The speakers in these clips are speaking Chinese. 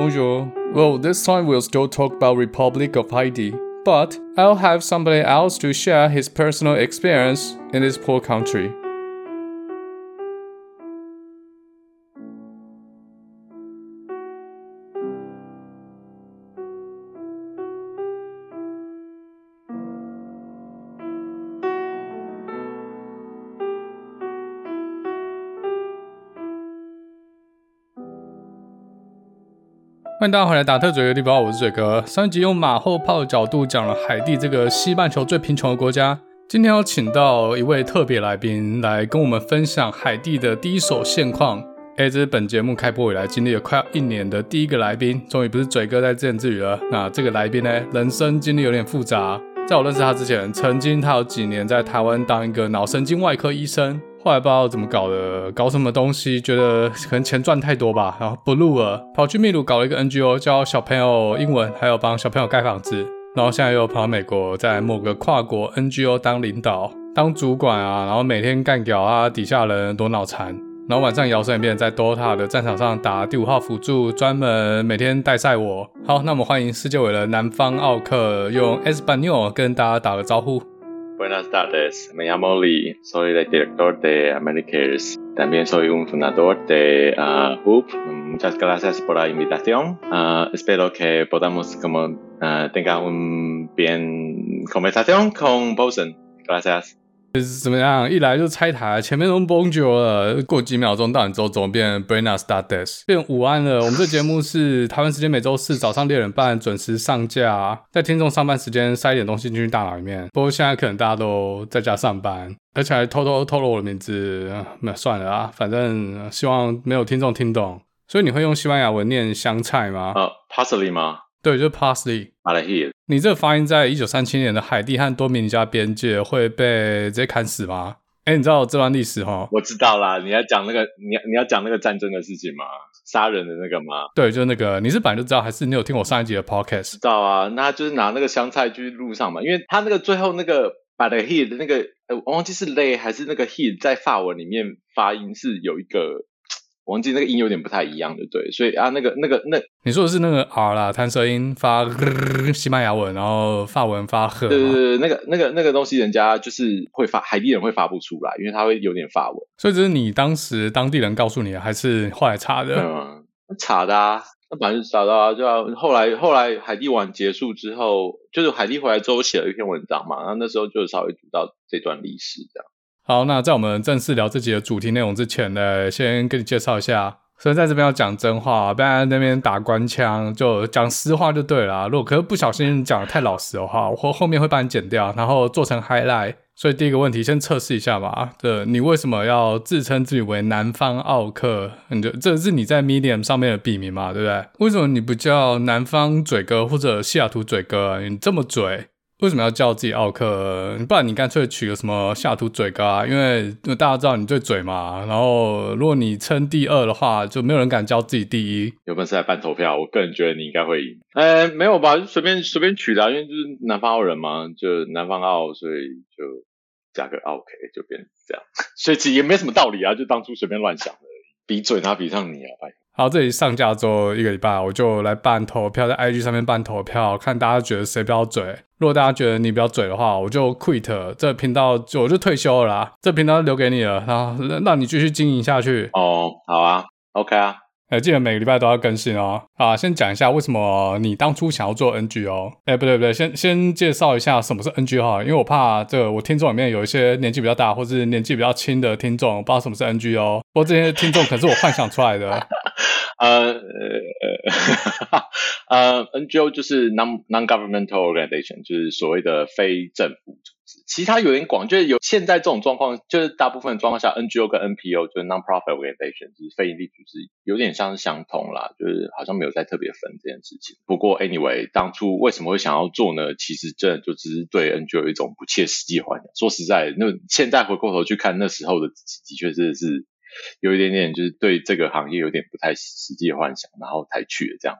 Bonjour. Well, this time we'll still talk about Republic of Haiti, but I'll have somebody else to share his personal experience in this poor country. 欢迎大家回来打特嘴的地方，我是嘴哥。上一集用马后炮的角度讲了海地这个西半球最贫穷的国家。今天要请到一位特别来宾来跟我们分享海地的第一手现况。哎，这是本节目开播以来经历了快要一年的第一个来宾，终于不是嘴哥在自言自语了。那这个来宾呢，人生经历有点复杂。在我认识他之前，曾经他有几年在台湾当一个脑神经外科医生。后来不知道怎么搞的，搞什么东西，觉得可能钱赚太多吧，然后不录了，跑去秘鲁搞了一个 NGO，教小朋友英文，还有帮小朋友盖房子，然后现在又跑到美国，在某个跨国 NGO 当领导、当主管啊，然后每天干掉啊底下人多脑残，然后晚上摇身一变在 DOTA 的战场上打第五号辅助，专门每天带赛我。好，那我们欢迎世界伟人南方奥克用 Español 跟大家打个招呼。Buenas tardes, me llamo Lee, soy el director de Americares. También soy un fundador de uh, HOOP. Muchas gracias por la invitación. Uh, espero que podamos como uh, tenga un bien conversación con Boson. Gracias. 怎么样？一来就拆台，前面都崩久了，过几秒钟到你之后怎么变 Buenas tardes，变午安了。我们这节目是台湾时间每周四早上六点半准时上架，在听众上班时间塞一点东西进去大脑里面。不过现在可能大家都在家上班，而且还偷偷透露我的名字，那算了啊，反正希望没有听众听懂。所以你会用西班牙文念香菜吗？呃、parsley 吗？对，就是 parsley。你这个发音在一九三七年的海地和多米尼加边界会被直接砍死吗？哎，你知道这段历史哈？我知道啦，你要讲那个，你要你要讲那个战争的事情吗？杀人的那个吗？对，就是那个。你是本来就知道，还是你有听我上一集的 podcast？知道啊，那就是拿那个香菜去路上嘛，因为他那个最后那个 Balahirt 的那个，呃，我忘记是 lay 还是那个 heat，在法文里面发音是有一个。忘记那个音有点不太一样的，对，所以啊，那个那个那，你说的是那个 R 啦，弹舌音发西班牙文，然后法文发赫，对对对，那个那个那个东西，人家就是会发，海地人会发不出来，因为他会有点法文。所以这是你当时当地人告诉你的，还是后来查的？嗯，查的啊，那反正查到啊，就后来后来海地完结束之后，就是海地回来之后写了一篇文章嘛，然后那时候就稍微读到这段历史这样。好，那在我们正式聊这集的主题内容之前呢，先跟你介绍一下。所以在这边要讲真话，不然那边打官腔，就讲实话就对了。如果可是不小心讲的太老实的话，我后面会帮你剪掉，然后做成 highlight。所以第一个问题，先测试一下吧。这，你为什么要自称自己为南方奥克？你就这是你在 Medium 上面的笔名嘛，对不对？为什么你不叫南方嘴哥或者西雅图嘴哥？你这么嘴？为什么要叫自己奥克？不然你干脆取个什么西雅图嘴哥啊？因为大家知道你最嘴嘛。然后如果你称第二的话，就没有人敢叫自己第一。有本事来办投票，我个人觉得你应该会赢。呃，没有吧？就随便随便取的啊，因为就是南方澳人嘛，就南方澳，所以就加个奥 K 就变成这样。所以其实也没什么道理啊，就当初随便乱想的。比嘴他比上你啊，拜。好，这里上架之后一个礼拜，我就来办投票，在 IG 上面办投票，看大家觉得谁比较嘴。如果大家觉得你比较嘴的话，我就 quit 这频道，就我就退休了啦。这频道留给你了，然后让你继续经营下去。哦，好啊，OK 啊。哎，记得每个礼拜都要更新哦。啊，先讲一下为什么你当初想要做 NGO。哎，不对不对，先先介绍一下什么是 NGO 哈，因为我怕这个我听众里面有一些年纪比较大或是年纪比较轻的听众，不知道什么是 NGO。不过这些听众可是我幻想出来的。呃呃 呃，NGO 就是 non non-governmental organization，就是所谓的非政府组其他有点广，就是有现在这种状况，就是大部分状况下，NGO 跟 NPO 就是 non-profit organization，就是非营利组织，有点像是相同啦，就是好像没有再特别分这件事情。不过 anyway，当初为什么会想要做呢？其实真的就只是对 NGO 有一种不切实际幻想。说实在，那现在回过头去看那时候的自己，的确是是有一点点，就是对这个行业有点不太实际幻想，然后才去的这样。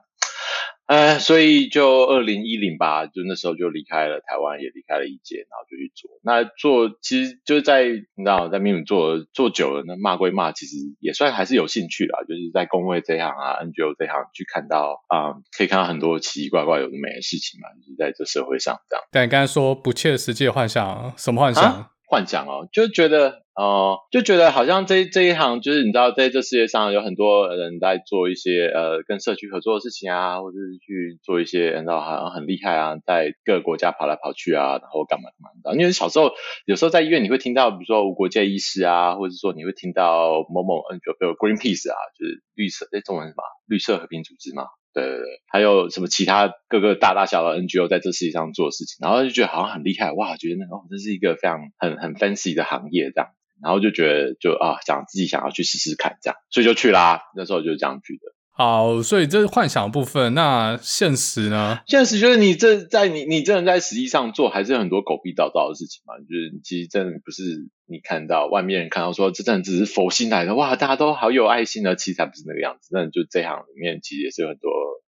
呃，所以就二零一零吧，就那时候就离开了台湾，也离开了一届，然后就去做。那做其实就是在你知道，在秘鲁做做久了，那骂归骂，其实也算还是有兴趣啦。就是在公卫这行啊，NGO 这行去看到啊、嗯，可以看到很多奇奇怪怪有的没的事情嘛，就是在这社会上这样。但你刚才说不切实际的幻想，什么幻想？啊幻想哦，就觉得哦、就觉得好像这这一行就是你知道，在这世界上有很多人在做一些呃跟社区合作的事情啊，或者是去做一些你知道好像很厉害啊，在各个国家跑来跑去啊，然后干嘛干嘛的。因为小时候有时候在医院你会听到，比如说无国界医师啊，或者是说你会听到某某 NGO，比如 Greenpeace 啊，就是绿色诶中文什么？绿色和平组织嘛。对对对，还有什么其他各个大大小小的 NGO 在这世界上做的事情，然后就觉得好像很厉害，哇，觉得那哦，这是一个非常很很 fancy 的行业这样，然后就觉得就啊，想自己想要去试试看这样，所以就去啦，那时候就是这样去的。好，所以这是幻想的部分。那现实呢？现实就是你这在你你真的在实际上做，还是有很多狗屁倒灶的事情嘛。就是其实真的不是你看到外面人看到说这真的只是佛心来的，哇，大家都好有爱心的，其实才不是那个样子。真的就这行里面其实也是有很多。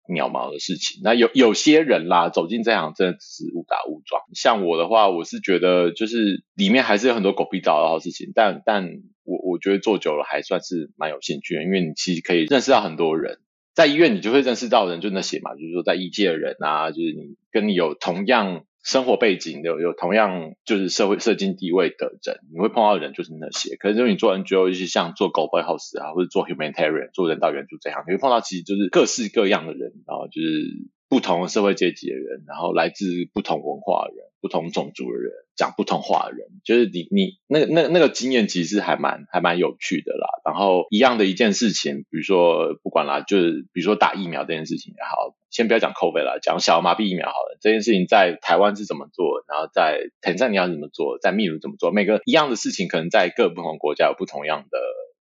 渺毛的事情，那有有些人啦，走进这行真的只是误打误撞。像我的话，我是觉得就是里面还是有很多狗屁倒灶的事情，但但我我觉得做久了还算是蛮有兴趣的，因为你其实可以认识到很多人，在医院你就会认识到人，就那些嘛，就是说在医界的人啊，就是你跟你有同样。生活背景有有同样就是社会社经地位的人，你会碰到的人就是那些。可是如果你做 NGO，尤其像做 Global House 啊，或者做 Humanitarian 做人道援助这样，你会碰到其实就是各式各样的人，然后就是不同的社会阶级的人，然后来自不同文化的人。不同种族的人，讲不同话的人，就是你你那个那那个经验其实还蛮还蛮有趣的啦。然后一样的一件事情，比如说不管啦，就是比如说打疫苗这件事情也好，先不要讲 COVID 啦，讲小儿麻痹疫苗好了。这件事情在台湾是怎么做，然后在坦桑尼亚怎么做，在秘鲁怎么做，每个一样的事情，可能在各不同国家有不同样的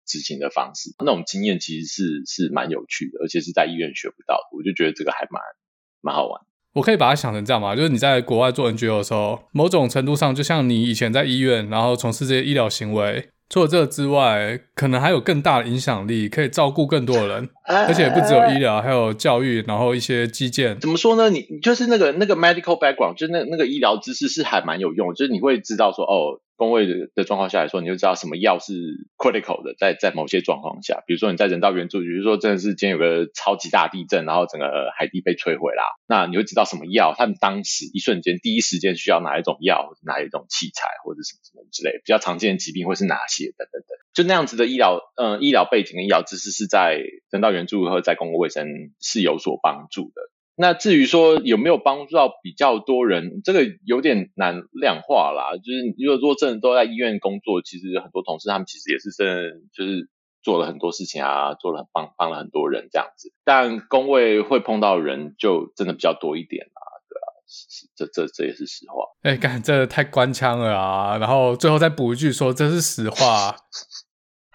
执行的方式。那种经验其实是是蛮有趣的，而且是在医院学不到的。我就觉得这个还蛮蛮好玩。我可以把它想成这样嘛？就是你在国外做 NGO 的时候，某种程度上，就像你以前在医院，然后从事这些医疗行为，除了这之外，可能还有更大的影响力，可以照顾更多的人，而且不只有医疗，还有教育，然后一些基建。怎么说呢？你就是那个那个 medical background，就是那那个医疗知识是还蛮有用，就是你会知道说哦。工位的的状况下来说，你就知道什么药是 critical 的，在在某些状况下，比如说你在人道援助，比如说真的是今天有个超级大地震，然后整个海地被摧毁啦，那你会知道什么药，他们当时一瞬间第一时间需要哪一种药，哪一种器材，或者什么什么之类，比较常见的疾病会是哪些等等等，就那样子的医疗，嗯、呃，医疗背景跟医疗知识是在人道援助和在公共卫生是有所帮助的。那至于说有没有帮助到比较多人，这个有点难量化啦。就是如果说真的都在医院工作，其实很多同事他们其实也是真的就是做了很多事情啊，做了帮帮了很多人这样子。但工位会碰到人就真的比较多一点啦，对啊，这这这也是实话。哎、欸，干，这太官腔了啊！然后最后再补一句说，这是实话。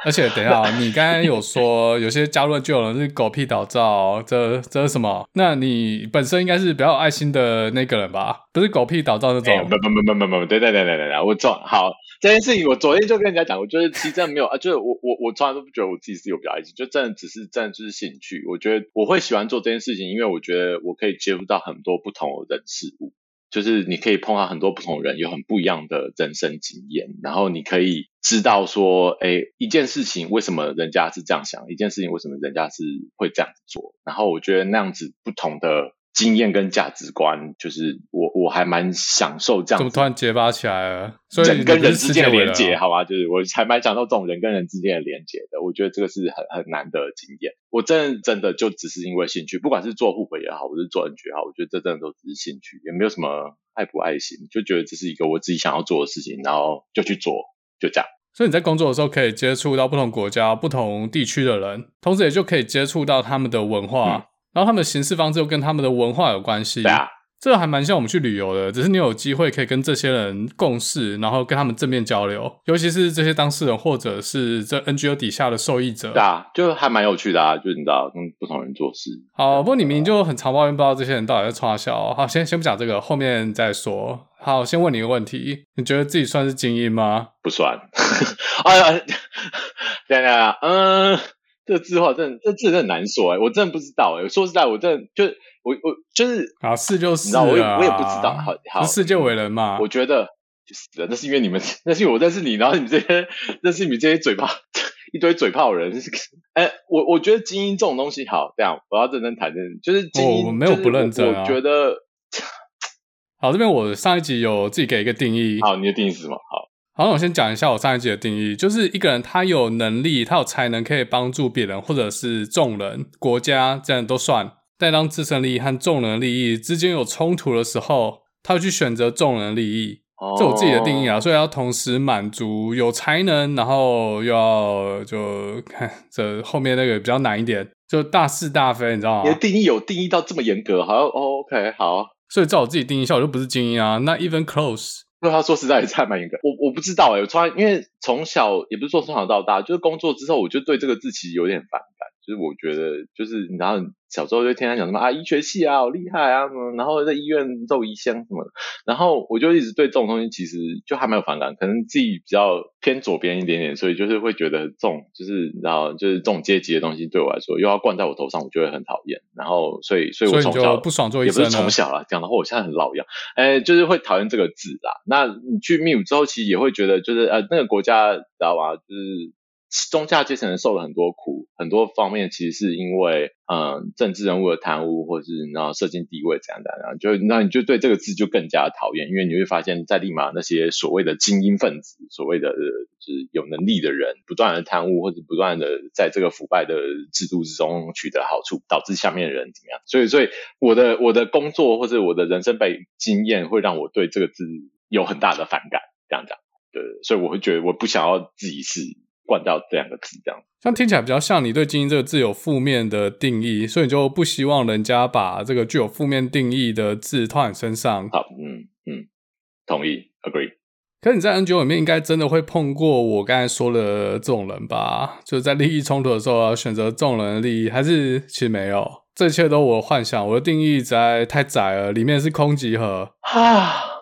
而且等一下，你刚刚有说有些加入就有人是狗屁倒灶，这这是什么？那你本身应该是比较有爱心的那个人吧？不是狗屁倒灶那种？不不不不不不，对对对对对，我昨好这件事情，我昨天就跟人家讲，我觉得其实真的没有啊，就是我我我从来都不觉得我自己是有比较爱心，就真的只是真的就是兴趣。我觉得我会喜欢做这件事情，因为我觉得我可以接触到很多不同的人事物。就是你可以碰到很多不同人，有很不一样的人生经验，然后你可以知道说，哎，一件事情为什么人家是这样想，一件事情为什么人家是会这样做，然后我觉得那样子不同的。经验跟价值观，就是我我还蛮享受这样。怎么突然结巴起来了？所以人跟人之间的连接，好吧，就是我还蛮享受这种人跟人之间的连接的。我觉得这个是很很难得的经验。我真的真的就只是因为兴趣，不管是做护本也好，或是做 NGO 也好，我觉得这真的都只是兴趣，也没有什么爱不爱心，就觉得这是一个我自己想要做的事情，然后就去做，就这样。所以你在工作的时候可以接触到不同国家、不同地区的人，同时也就可以接触到他们的文化。嗯然后他们的行事方式又跟他们的文化有关系，对啊，这个还蛮像我们去旅游的，只是你有机会可以跟这些人共事，然后跟他们正面交流，尤其是这些当事人或者是这 NGO 底下的受益者，对啊，就还蛮有趣的啊，就是你知道跟不同人做事。好，不过你明明就很常抱怨，不知道这些人到底在冲三小。好，先先不讲这个，后面再说。好，先问你一个问题，你觉得自己算是精英吗？不算。哎呀，对对，嗯。这个字的话，真的这字真的很难说哎，我真的不知道哎。说实在，我真的就我我就是啊，是就是，你知道，我也我也不知道。好，好，世界伟人嘛，我觉得就是那是因为你们，那是因为我认识你，然后你们这些认识你们这些嘴巴 一堆嘴炮人。哎，我我觉得精英这种东西，好，这样我要认真谈，认真就是精英，我没有不认真啊。我觉得好，这边我上一集有自己给一个定义。好，你的定义是什么？好。好，那我先讲一下我上一集的定义，就是一个人他有能力，他有才能，可以帮助别人，或者是众人、国家这样都算。但当自身利益和众人利益之间有冲突的时候，他会去选择众人利益。这是我自己的定义啊，所以要同时满足有才能，然后又要就看这后面那个比较难一点，就大是大非，你知道吗？你的定义有定义到这么严格？好，OK，好。所以照我自己定义下，我就不是精英啊，Not even close。那他说实在也是还蛮严格，我我不知道哎、欸，我从来因为从小也不是说从小到大，就是工作之后，我就对这个字其实有点反感，就是我觉得就是你知道。小时候就天天讲什么啊，医学系啊，好厉害啊，什么，然后在医院肉医生什么的，然后我就一直对这种东西其实就还蛮有反感，可能自己比较偏左边一点点，所以就是会觉得这种就是你知道，就是这种阶级的东西对我来说又要灌在我头上，我就会很讨厌。然后所以所以我从小不爽做医生，也不是从小啦，讲的话我现在很老一样，哎，就是会讨厌这个字啦。那你去秘鲁之后，其实也会觉得就是呃那个国家知道吧，就是。中下阶层受了很多苦，很多方面其实是因为，嗯，政治人物的贪污，或者是然后社经地位怎样怎样，就那你就对这个字就更加讨厌，因为你会发现，在立马那些所谓的精英分子，所谓的就是有能力的人，不断的贪污或者不断的在这个腐败的制度之中取得好处，导致下面人怎么样？所以，所以我的我的工作或者我的人生被经验会让我对这个字有很大的反感，这样讲，对，所以我会觉得我不想要自己是。灌到这两个字，这样像听起来比较像你对“精英”这个字有负面的定义，所以你就不希望人家把这个具有负面定义的字套你身上。好，嗯嗯，同意，agree。可是你在 NGO 里面应该真的会碰过我刚才说的这种人吧？就是在利益冲突的时候要选择众人的利益，还是其实没有？这一切都我幻想，我的定义实在太窄了，里面是空集合 啊。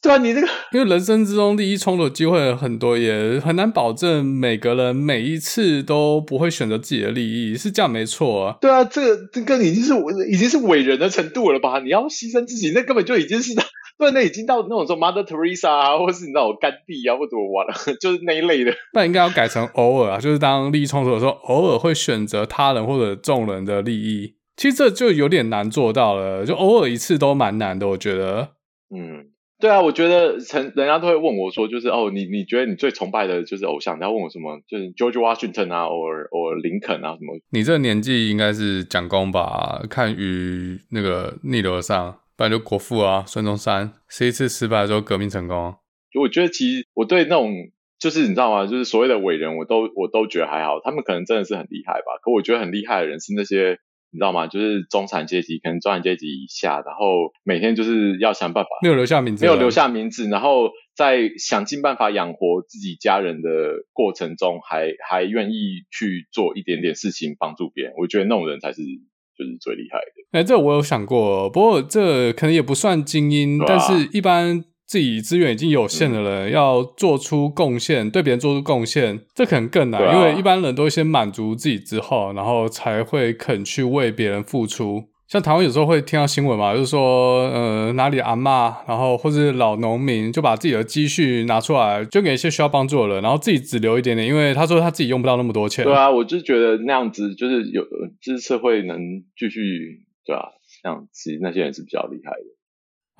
对啊，你这个，因为人生之中利益冲突的机会很多，也很难保证每个人每一次都不会选择自己的利益，是这样没错啊。对啊，这个这个已经是已经是伟人的程度了吧？你要牺牲自己，那根本就已经是对，那已经到那种说 Mother Teresa 啊，或是你知道我甘地啊，或者我完了，就是那一类的。那应该要改成偶尔啊，就是当利益冲突的时候，偶尔会选择他人或者众人的利益。其实这就有点难做到了，就偶尔一次都蛮难的，我觉得。嗯。对啊，我觉得成人家都会问我说，就是哦，你你觉得你最崇拜的就是偶像？你要问我什么？就是 George Washington 啊，或或林肯啊什么？你这个年纪应该是蒋公吧？看与那个逆流而上，不然就国父啊，孙中山，十一次失败之后革命成功。就我觉得其实我对那种就是你知道吗？就是所谓的伟人，我都我都觉得还好，他们可能真的是很厉害吧。可我觉得很厉害的人是那些。你知道吗？就是中产阶级，可能中产阶级以下，然后每天就是要想办法，没有留下名字，没有留下名字，然后在想尽办法养活自己家人的过程中还，还还愿意去做一点点事情帮助别人。我觉得那种人才是就是最厉害的。哎、欸，这我有想过，不过这可能也不算精英，啊、但是一般。自己资源已经有限的人，嗯、要做出贡献，对别人做出贡献，这可能更难，啊、因为一般人都先满足自己之后，然后才会肯去为别人付出。像台湾有时候会听到新闻嘛，就是说，呃，哪里阿嬷，然后或是老农民，就把自己的积蓄拿出来，捐给一些需要帮助的人，然后自己只留一点点，因为他说他自己用不到那么多钱。对啊，我就觉得那样子就是有，就是社会能继续，对啊，这样其实那些人是比较厉害的。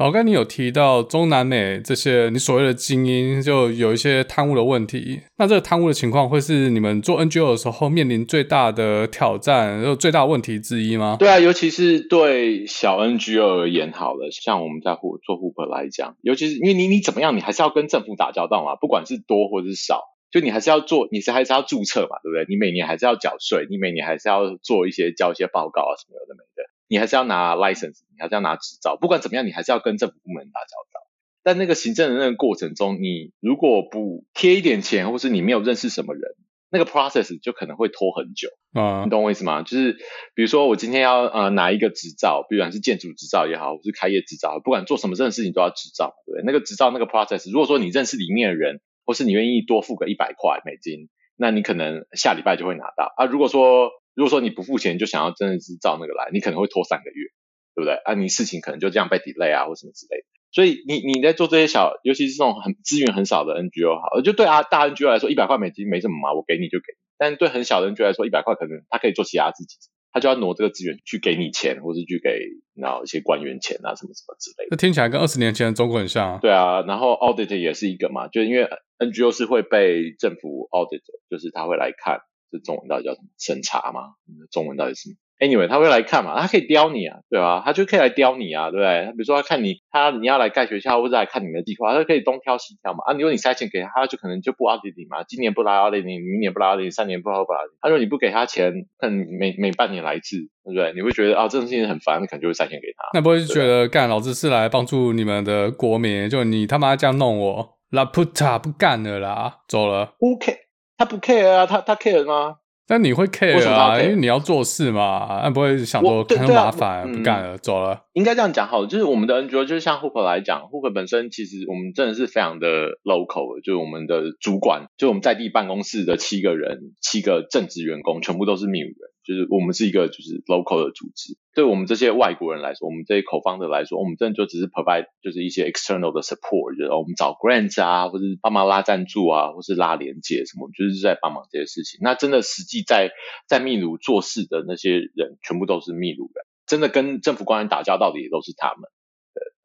好，刚你有提到中南美这些你所谓的精英，就有一些贪污的问题。那这个贪污的情况会是你们做 NGO 的时候面临最大的挑战，又最大问题之一吗？对啊，尤其是对小 NGO 而言，好了，像我们在做 h o o p 来讲，尤其是因为你你怎么样，你还是要跟政府打交道嘛，不管是多或者是少，就你还是要做，你是还是要注册嘛，对不对？你每年还是要缴税，你每年还是要做一些交一些报告啊什么有的没的。你还是要拿 license，你还是要拿执照，不管怎么样，你还是要跟政府部门打交道。但那个行政的那个过程中，你如果不贴一点钱，或是你没有认识什么人，那个 process 就可能会拖很久。啊，你懂我意思吗？就是比如说我今天要呃拿一个执照，不管是建筑执照也好，或是开业执照，不管做什么任何事情都要执照，对不对？那个执照那个 process，如果说你认识里面的人，或是你愿意多付个一百块美金。那你可能下礼拜就会拿到啊。如果说如果说你不付钱，就想要真的是照那个来，你可能会拖三个月，对不对？啊，你事情可能就这样被 delay 啊，或什么之类的。所以你你在做这些小，尤其是这种很资源很少的 NGO 好，就对啊大 NGO 来说，一百块美金没什么嘛，我给你就给你。但对很小的 NGO 来说，一百块可能他可以做其他事情，他就要挪这个资源去给你钱，或是去给然后一些官员钱啊，什么什么之类的。那听起来跟二十年前的中国很像啊。对啊，然后 audit 也是一个嘛，就是因为 NGO 是会被政府 audit，就是他会来看，这中文到底叫什么审查嘛？中文到底是什么？Anyway，他会来看嘛，他可以刁你啊，对吧？他就可以来刁你啊，对不对？他比如说他看你，他你要来盖学校，或者来看你的计划，他可以东挑西挑嘛。啊，如果你塞钱给他，他就可能就不 audit 你嘛。今年不来 audit 你，明年不来 audit 你，三年不来 audit 你。他说你不给他钱，看每每半年来一次，对不对？你会觉得啊，这种事情很烦，你可能就会塞钱给他。那不会觉得干老子是来帮助你们的国民，就你他妈这样弄我，拉普塔不干了啦，走了。不 care，他不 care 啊，他他 care 吗？但你会 care 啊，因为你要做事嘛，那不会想说很麻烦，啊、不干了，嗯、走了。应该这样讲好了，就是我们的 NGO 就是像 Hook 来讲，Hook 本身其实我们真的是非常的 local，就是我们的主管，就我们在地办公室的七个人，七个正职员工全部都是秘鲁人。就是我们是一个就是 local 的组织，对我们这些外国人来说，我们这些口方的来说，我们真的就只是 provide 就是一些 external 的 support，就是我们找 grants 啊，或是帮忙拉赞助啊，或是拉连接什么，就是在帮忙这些事情。那真的实际在在秘鲁做事的那些人，全部都是秘鲁人，真的跟政府官员打交道的也都是他们。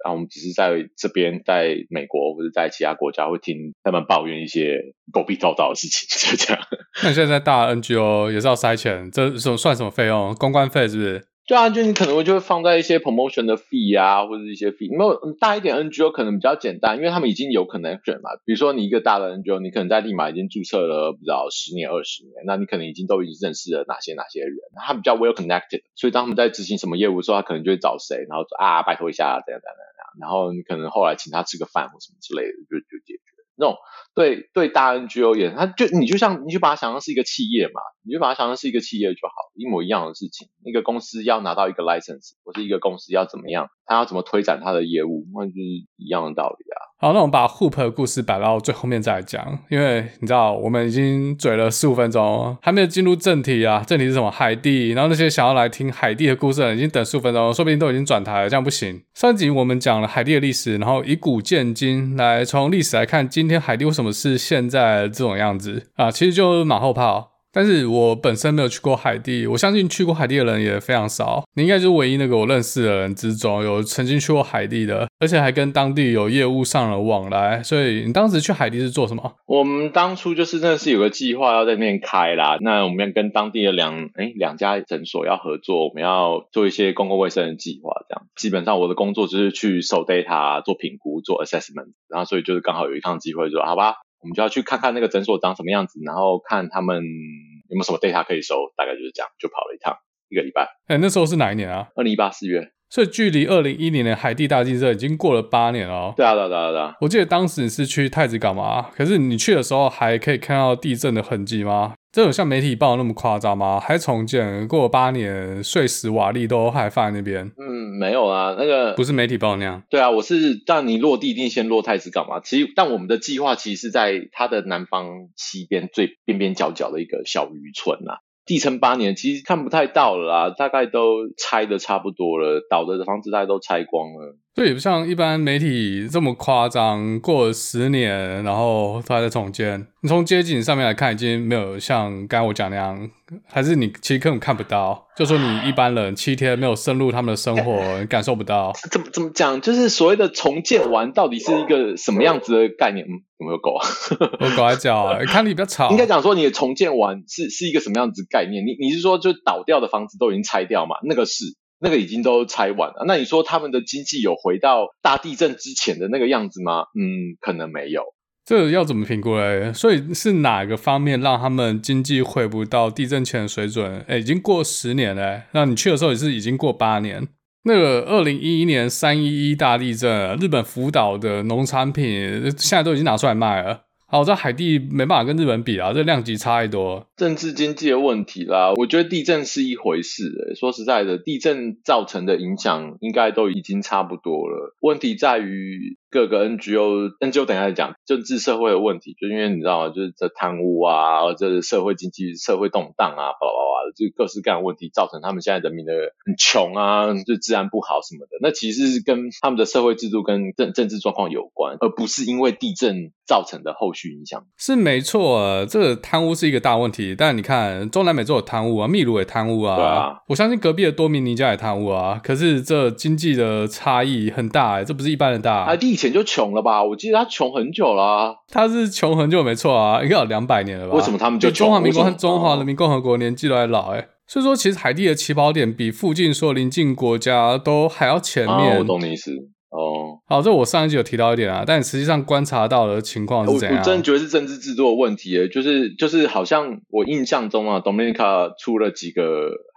然后我们只是在这边，在美国或者在其他国家会听他们抱怨一些狗屁倒灶的事情，就这样。那现在在大 NGO 也是要塞钱，这什么算什么费用？公关费是不是？对啊，就你可能会就会放在一些 promotion 的 fee 啊，或者一些 fee。没有大一点 NGO 可能比较简单，因为他们已经有 connection 嘛。比如说你一个大的 NGO，你可能在立马已经注册了不知道十年二十年，那你可能已经都已经认识了哪些哪些人，他比较 well connected。所以当他们在执行什么业务的时候，他可能就会找谁，然后说啊，拜托一下，怎样怎样。然后你可能后来请他吃个饭或什么之类的，就就解决。那种对对大 NGO 也，他就你就像你就把它想象是一个企业嘛，你就把它想象是一个企业就好，一模一样的事情。那个公司要拿到一个 license，或是一个公司要怎么样，他要怎么推展他的业务，那就是一样的道理啊。好，那我们把 Hoop 的故事摆到最后面再来讲，因为你知道我们已经嘴了十五分钟，还没有进入正题啊。正题是什么？海地。然后那些想要来听海地的故事的人已经等十五分钟，说不定都已经转台了，这样不行。上集我们讲了海地的历史，然后以古见今，来从历史来看，今天海地为什么是现在这种样子啊？其实就是马后炮。但是我本身没有去过海地，我相信去过海地的人也非常少。你应该就是唯一那个我认识的人之中有曾经去过海地的，而且还跟当地有业务上了往来。所以你当时去海地是做什么？我们当初就是真的是有个计划要在那边开啦。那我们要跟当地的两哎两家诊所要合作，我们要做一些公共卫生的计划。这样基本上我的工作就是去收 data、做评估、做 assessment。然后所以就是刚好有一趟机会说，说好吧。我们就要去看看那个诊所长什么样子，然后看他们有没有什么 data 可以收，大概就是这样，就跑了一趟一个礼拜。哎、欸，那时候是哪一年啊？二零一八四月。所以距离二零一零年海地大地震已经过了八年了哦。对啊，对啊，对啊，对啊。我记得当时你是去太子港嘛？可是你去的时候还可以看到地震的痕迹吗？这有像媒体报的那么夸张吗？还重建过了八年，碎石瓦砾都还放在那边？嗯，没有啊，那个不是媒体报那样。对啊，我是让你落地一定先落太子港嘛。其实，但我们的计划其实是在它的南方西边最边边角角的一个小渔村啊。地层八年，其实看不太到了啦，大概都拆的差不多了，倒的房子大概都拆光了。对，也不像一般媒体这么夸张，过了十年，然后它还在重建。你从街景上面来看，已经没有像刚才我讲那样，还是你其实根本看不到。就说你一般人七天没有深入他们的生活，欸、你感受不到。怎么怎么讲？就是所谓的重建完，到底是一个什么样子的概念？嗯，有没有狗啊？我狗在叫啊！看你比较吵。应该讲说，你的重建完是是一个什么样子概念？你你是说，就倒掉的房子都已经拆掉嘛？那个是。那个已经都拆完了，那你说他们的经济有回到大地震之前的那个样子吗？嗯，可能没有。这要怎么评估嘞？所以是哪个方面让他们经济回不到地震前的水准？哎，已经过十年了，那你去的时候也是已经过八年。那个二零一一年三一一大地震，日本福岛的农产品现在都已经拿出来卖了。好，在海地没办法跟日本比啊，这量级差太多。政治经济的问题啦，我觉得地震是一回事。说实在的，地震造成的影响应该都已经差不多了。问题在于各个 NGO，NGO 等一下讲政治社会的问题，就因为你知道吗？就是这贪污啊，这是社会经济社会动荡啊，巴拉巴拉的，就各式各样的问题造成他们现在人民的很穷啊，就治安不好什么的。那其实是跟他们的社会制度跟政政治状况有关，而不是因为地震造成的后续影响。是没错啊，这个贪污是一个大问题。但你看，中南美洲有贪污啊，秘鲁也贪污啊，对啊，我相信隔壁的多米尼加也贪污啊。可是这经济的差异很大哎、欸，这不是一般的大。啊地以前就穷了吧？我记得他穷很久了、啊。他是穷很久没错啊，应该有两百年了吧？为什么他们就中华民国和中华人民共和国年纪都还老哎、欸？所以说，其实海地的起跑点比附近所有邻近国家都还要前面。啊、我懂你意思哦。好，这我上一集有提到一点啊，但实际上观察到的情况是怎样？我，我真的觉得是政治制度的问题、欸，就是就是好像我印象中啊，Dominica 出了几个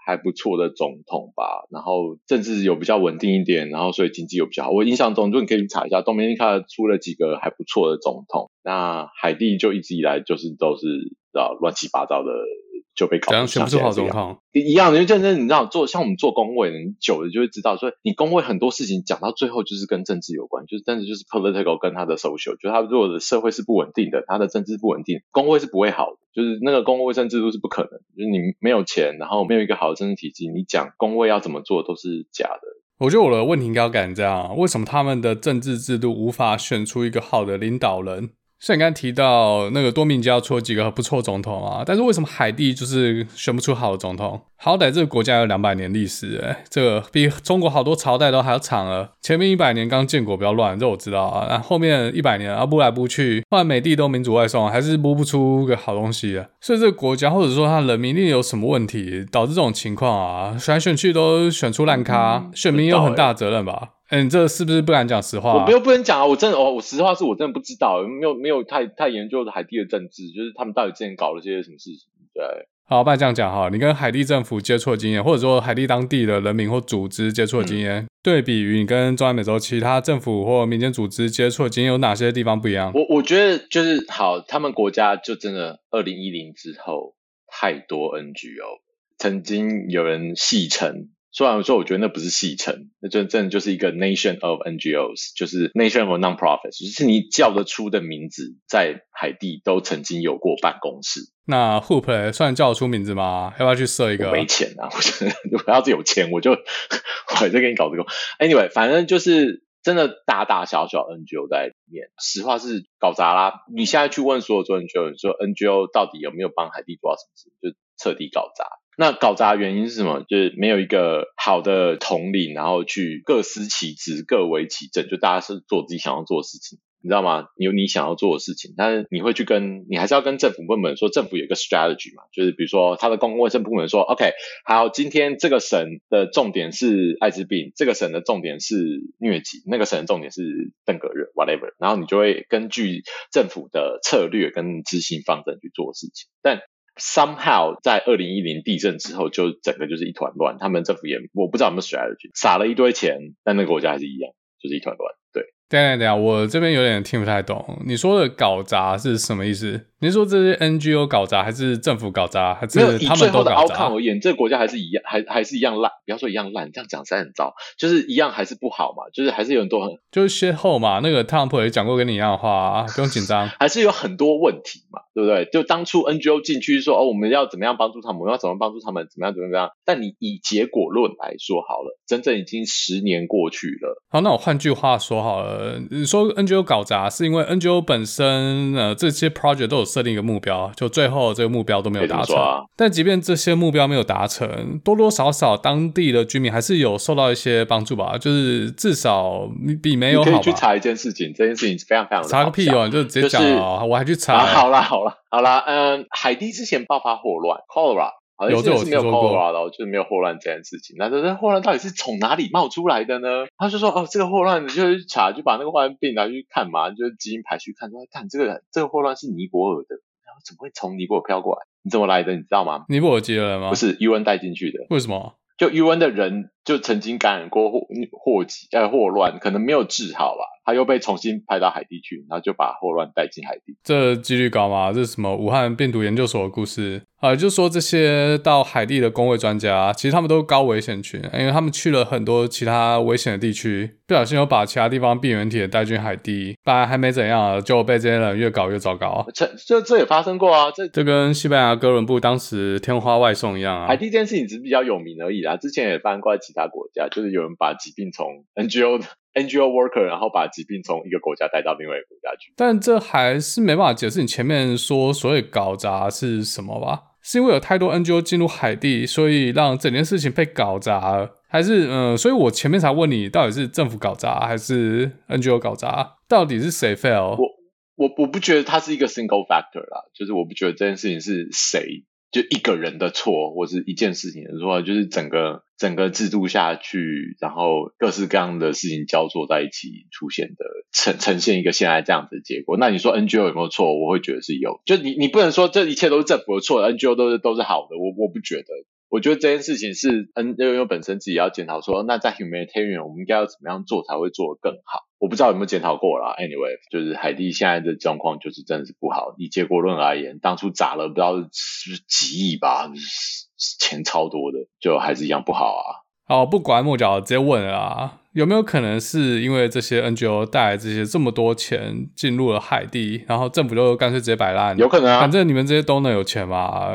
还不错的总统吧，然后政治有比较稳定一点，然后所以经济又比较好。我印象中，就你可以查一下东边卡出了几个还不错的总统，那海地就一直以来就是都是啊乱七八糟的。就被搞，这样选不出好总统一样，因为真正你知道做像我们做工会，你久了就会知道，所以你工会很多事情讲到最后就是跟政治有关，就是但是就是 political 跟他的 social，就是他如果的社会是不稳定的，他的政治不稳定，工会是不会好的，就是那个公共卫生制度是不可能，就是你没有钱，然后没有一个好的政治体系，你讲工会要怎么做都是假的。我觉得我的问题应该要改成这样，为什么他们的政治制度无法选出一个好的领导人？像你刚才提到那个多明尼加出了几个不错总统啊，但是为什么海地就是选不出好的总统？好歹这个国家有两百年历史，诶，这个比中国好多朝代都还要长了。前面一百年刚建国比较乱，这我知道啊。那后面一百年啊，拨来拨去，后来美帝都民主外送，还是摸不出个好东西啊。所以这个国家或者说他人民一定有什么问题，导致这种情况啊？选来选去都选出烂咖，嗯、选民有很大责任吧？嗯，你这是不是不敢讲实话？我没有不能讲啊，我真的，我我实话是我真的不知道，没有没有太太研究海地的政治，就是他们到底之前搞了些什么事情。对，好，不然这样讲哈，你跟海地政府接触的经验，或者说海地当地的人民或组织接触的经验，嗯、对比于你跟中南美洲其他政府或民间组织接触的经验，有哪些地方不一样？我我觉得就是好，他们国家就真的二零一零之后太多 NGO，曾经有人戏称。虽然说，我觉得那不是戏称，那真正就是一个 nation of NGOs，就是 nation of non-profits，就是你叫得出的名字，在海地都曾经有过办公室。那 Hoop 算叫得出名字吗？要不要去设一个？没钱啊！我觉得我要是有钱，我就 我就给你搞这个。Anyway，反正就是真的大大小小 NGO 在里面，实话是搞砸啦。你现在去问所有做 NGO，说 NGO 到底有没有帮海地做到什么事，就彻底搞砸。那搞砸原因是什么？就是没有一个好的统领，然后去各司其职、各为其政，就大家是做自己想要做的事情，你知道吗？你有你想要做的事情，但是你会去跟你还是要跟政府部门说，政府有一个 strategy 嘛，就是比如说他的公共卫生部门说，OK，好，今天这个省的重点是艾滋病，这个省的重点是疟疾，那个省的重点是登革热，whatever，然后你就会根据政府的策略跟执行方针去做事情，但。Somehow 在二零一零地震之后，就整个就是一团乱。他们政府也我不知道有没有 strategy，撒了一堆钱，但那个国家还是一样，就是一团乱。对，等下等下，我这边有点听不太懂，你说的搞砸是什么意思？你说这些 NGO 搞砸，还是政府搞砸，还是他们都搞砸？以最后的 outcome 而言，这个国家还是一样，还还是一样烂。不要说一样烂，这样讲实在很糟，就是一样还是不好嘛，就是还是有很多很就是先后嘛。那个特朗普也讲过跟你一样的话啊，不用紧张，还是有很多问题嘛，对不对？就当初 NGO 进去说哦，我们要怎么样帮助他们，我们要怎么帮助他们，怎么样怎么样？但你以结果论来说好了，整整已经十年过去了。好，那我换句话说好了，你说 NGO 搞砸，是因为 NGO 本身呃这些 project 都有设定一个目标。就最后这个目标都没有达成，啊、但即便这些目标没有达成，多多少少当地的居民还是有受到一些帮助吧。就是至少比没有好可以去查一件事情，这件事情非常非常的查个屁哦，你就直接讲啊，就是、我还去查、欸。好啦好啦好啦，嗯，海地之前爆发霍乱，cholera，好像是没有 cholera 的，就是没有霍乱这件事情。那这这霍乱到底是从哪里冒出来的呢？他就说哦，这个霍乱你就去查，就把那个霍乱病拿去看嘛，就是基因排序看，说看这个这个霍乱是尼泊尔的。然后怎么会从尼泊尔飘过来？你怎么来的？你知道吗？尼泊尔籍的人吗？不是，UN 带进去的。为什么？就 UN 的人就曾经感染过霍霍疾呃霍乱，可能没有治好吧。他又被重新派到海地去，然后就把霍乱带进海地。这几率高吗？这是什么武汉病毒研究所的故事啊？就说这些到海地的工位专家，其实他们都是高危险群，因为他们去了很多其他危险的地区，不小心又把其他地方病原体也带进海地，本来还没怎样，就被这些人越搞越糟糕。这这这也发生过啊，这这跟西班牙哥伦布当时天花外送一样啊。海地这件事情只是比较有名而已啦，之前也发生过在其他国家，就是有人把疾病从 NGO 的。NGO worker，然后把疾病从一个国家带到另外一个国家去，但这还是没办法解释你前面说所谓搞砸是什么吧？是因为有太多 NGO 进入海地，所以让整件事情被搞砸了，还是嗯？所以我前面才问你，到底是政府搞砸还是 NGO 搞砸？到底是谁 fail？我我我不觉得它是一个 single factor 啦，就是我不觉得这件事情是谁。就一个人的错，或是一件事情的错，就是整个整个制度下去，然后各式各样的事情交错在一起出现的，呈呈现一个现在这样子的结果。那你说 NGO 有没有错？我会觉得是有。就你你不能说这一切都是政府的错，NGO 都是都是好的。我我不觉得。我觉得这件事情是 NGO 本身自己要检讨说，那在 humanitarian 我们应该要怎么样做才会做得更好？我不知道有没有检讨过啦。Anyway，就是海地现在的状况就是真的是不好。以结果论而言，当初砸了不知道是几亿吧，钱超多的，就还是一样不好啊。好，不拐弯抹角直接问了啊，有没有可能是因为这些 NGO 带来这些这么多钱进入了海地，然后政府就干脆直接摆烂？有可能啊，反正你们这些都能有钱嘛，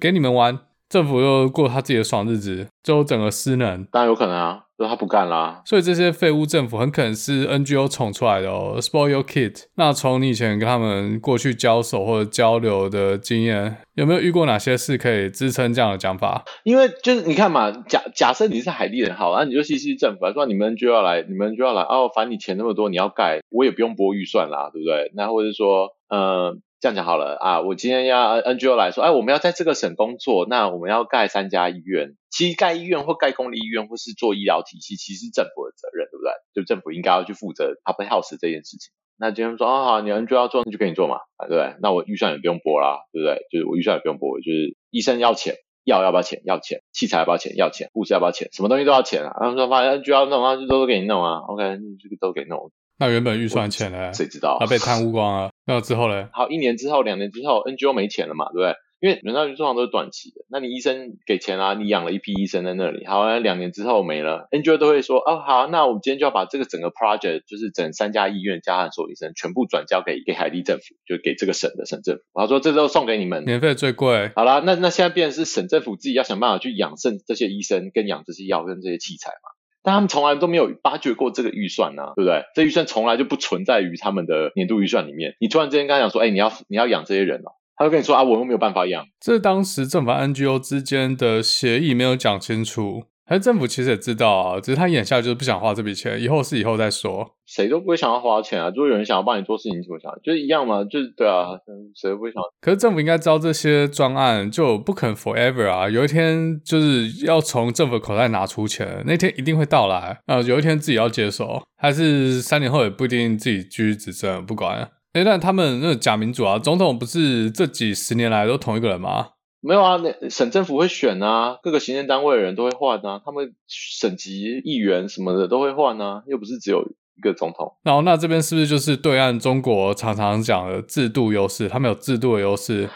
给你们玩。政府又过他自己的爽日子，最后整个失能，当然有可能啊，就是他不干啦。所以这些废物政府很可能是 NGO 宠出来的哦，spoil your kid。那从你以前跟他们过去交手或者交流的经验，有没有遇过哪些事可以支撑这样的讲法？因为就是你看嘛，假假设你是海地人好，那你就西西政府说你们就要来，你们就要来哦，反正你钱那么多，你要盖，我也不用拨预算啦，对不对？那或者说，嗯、呃。这样讲好了啊！我今天要 NGO 来说，哎，我们要在这个省工作，那我们要盖三家医院。其实盖医院或盖公立医院或是做医疗体系，其实是政府的责任，对不对？就政府应该要去负责 public health 这件事情。那今天说，哦好，你 NGO 要做，那就给你做嘛，对不对？那我预算也不用拨啦，对不对？就是我预算也不用拨，就是医生要钱，药要不要钱？要钱，器材要不要钱？要钱，护士要不要钱？什么东西都要钱啊！他们说，反正 NGO 要弄，那就都给你弄啊。OK，这个都给弄。那原本预算钱呢？谁知道？他被贪污光了。那之后呢？好，一年之后、两年之后，NGO 没钱了嘛，对不对？因为人道通常都是短期的。那你医生给钱啊，你养了一批医生在那里，好，那两年之后没了，NGO 都会说，哦，好，那我们今天就要把这个整个 project，就是整三家医院加上所有医生，全部转交给给海地政府，就给这个省的省政府。他说，这都送给你们，免费最贵。好啦，那那现在变成是省政府自己要想办法去养剩这些医生，跟养这些药跟这些器材嘛。但他们从来都没有发掘过这个预算呢、啊，对不对？这预算从来就不存在于他们的年度预算里面。你突然之间跟他讲说，哎，你要你要养这些人哦，他就跟你说啊，我又没有办法养。这当时政府 NGO 之间的协议没有讲清楚。还是政府其实也知道啊，只是他眼下就是不想花这笔钱，以后是以后再说。谁都不会想要花钱啊！如果有人想要帮你做事情，你怎么想？就是一样嘛，就是对啊，谁都不会想。可是政府应该知道这些专案就不肯 forever 啊，有一天就是要从政府口袋拿出钱，那天一定会到来啊！有一天自己要接手，还是三年后也不一定自己继续执政，不管。诶，但他们那个假民主啊，总统不是这几十年来都同一个人吗？没有啊，那省政府会选啊，各个行政单位的人都会换啊，他们省级议员什么的都会换啊，又不是只有一个总统。然后那这边是不是就是对岸中国常常讲的制度优势？他们有制度的优势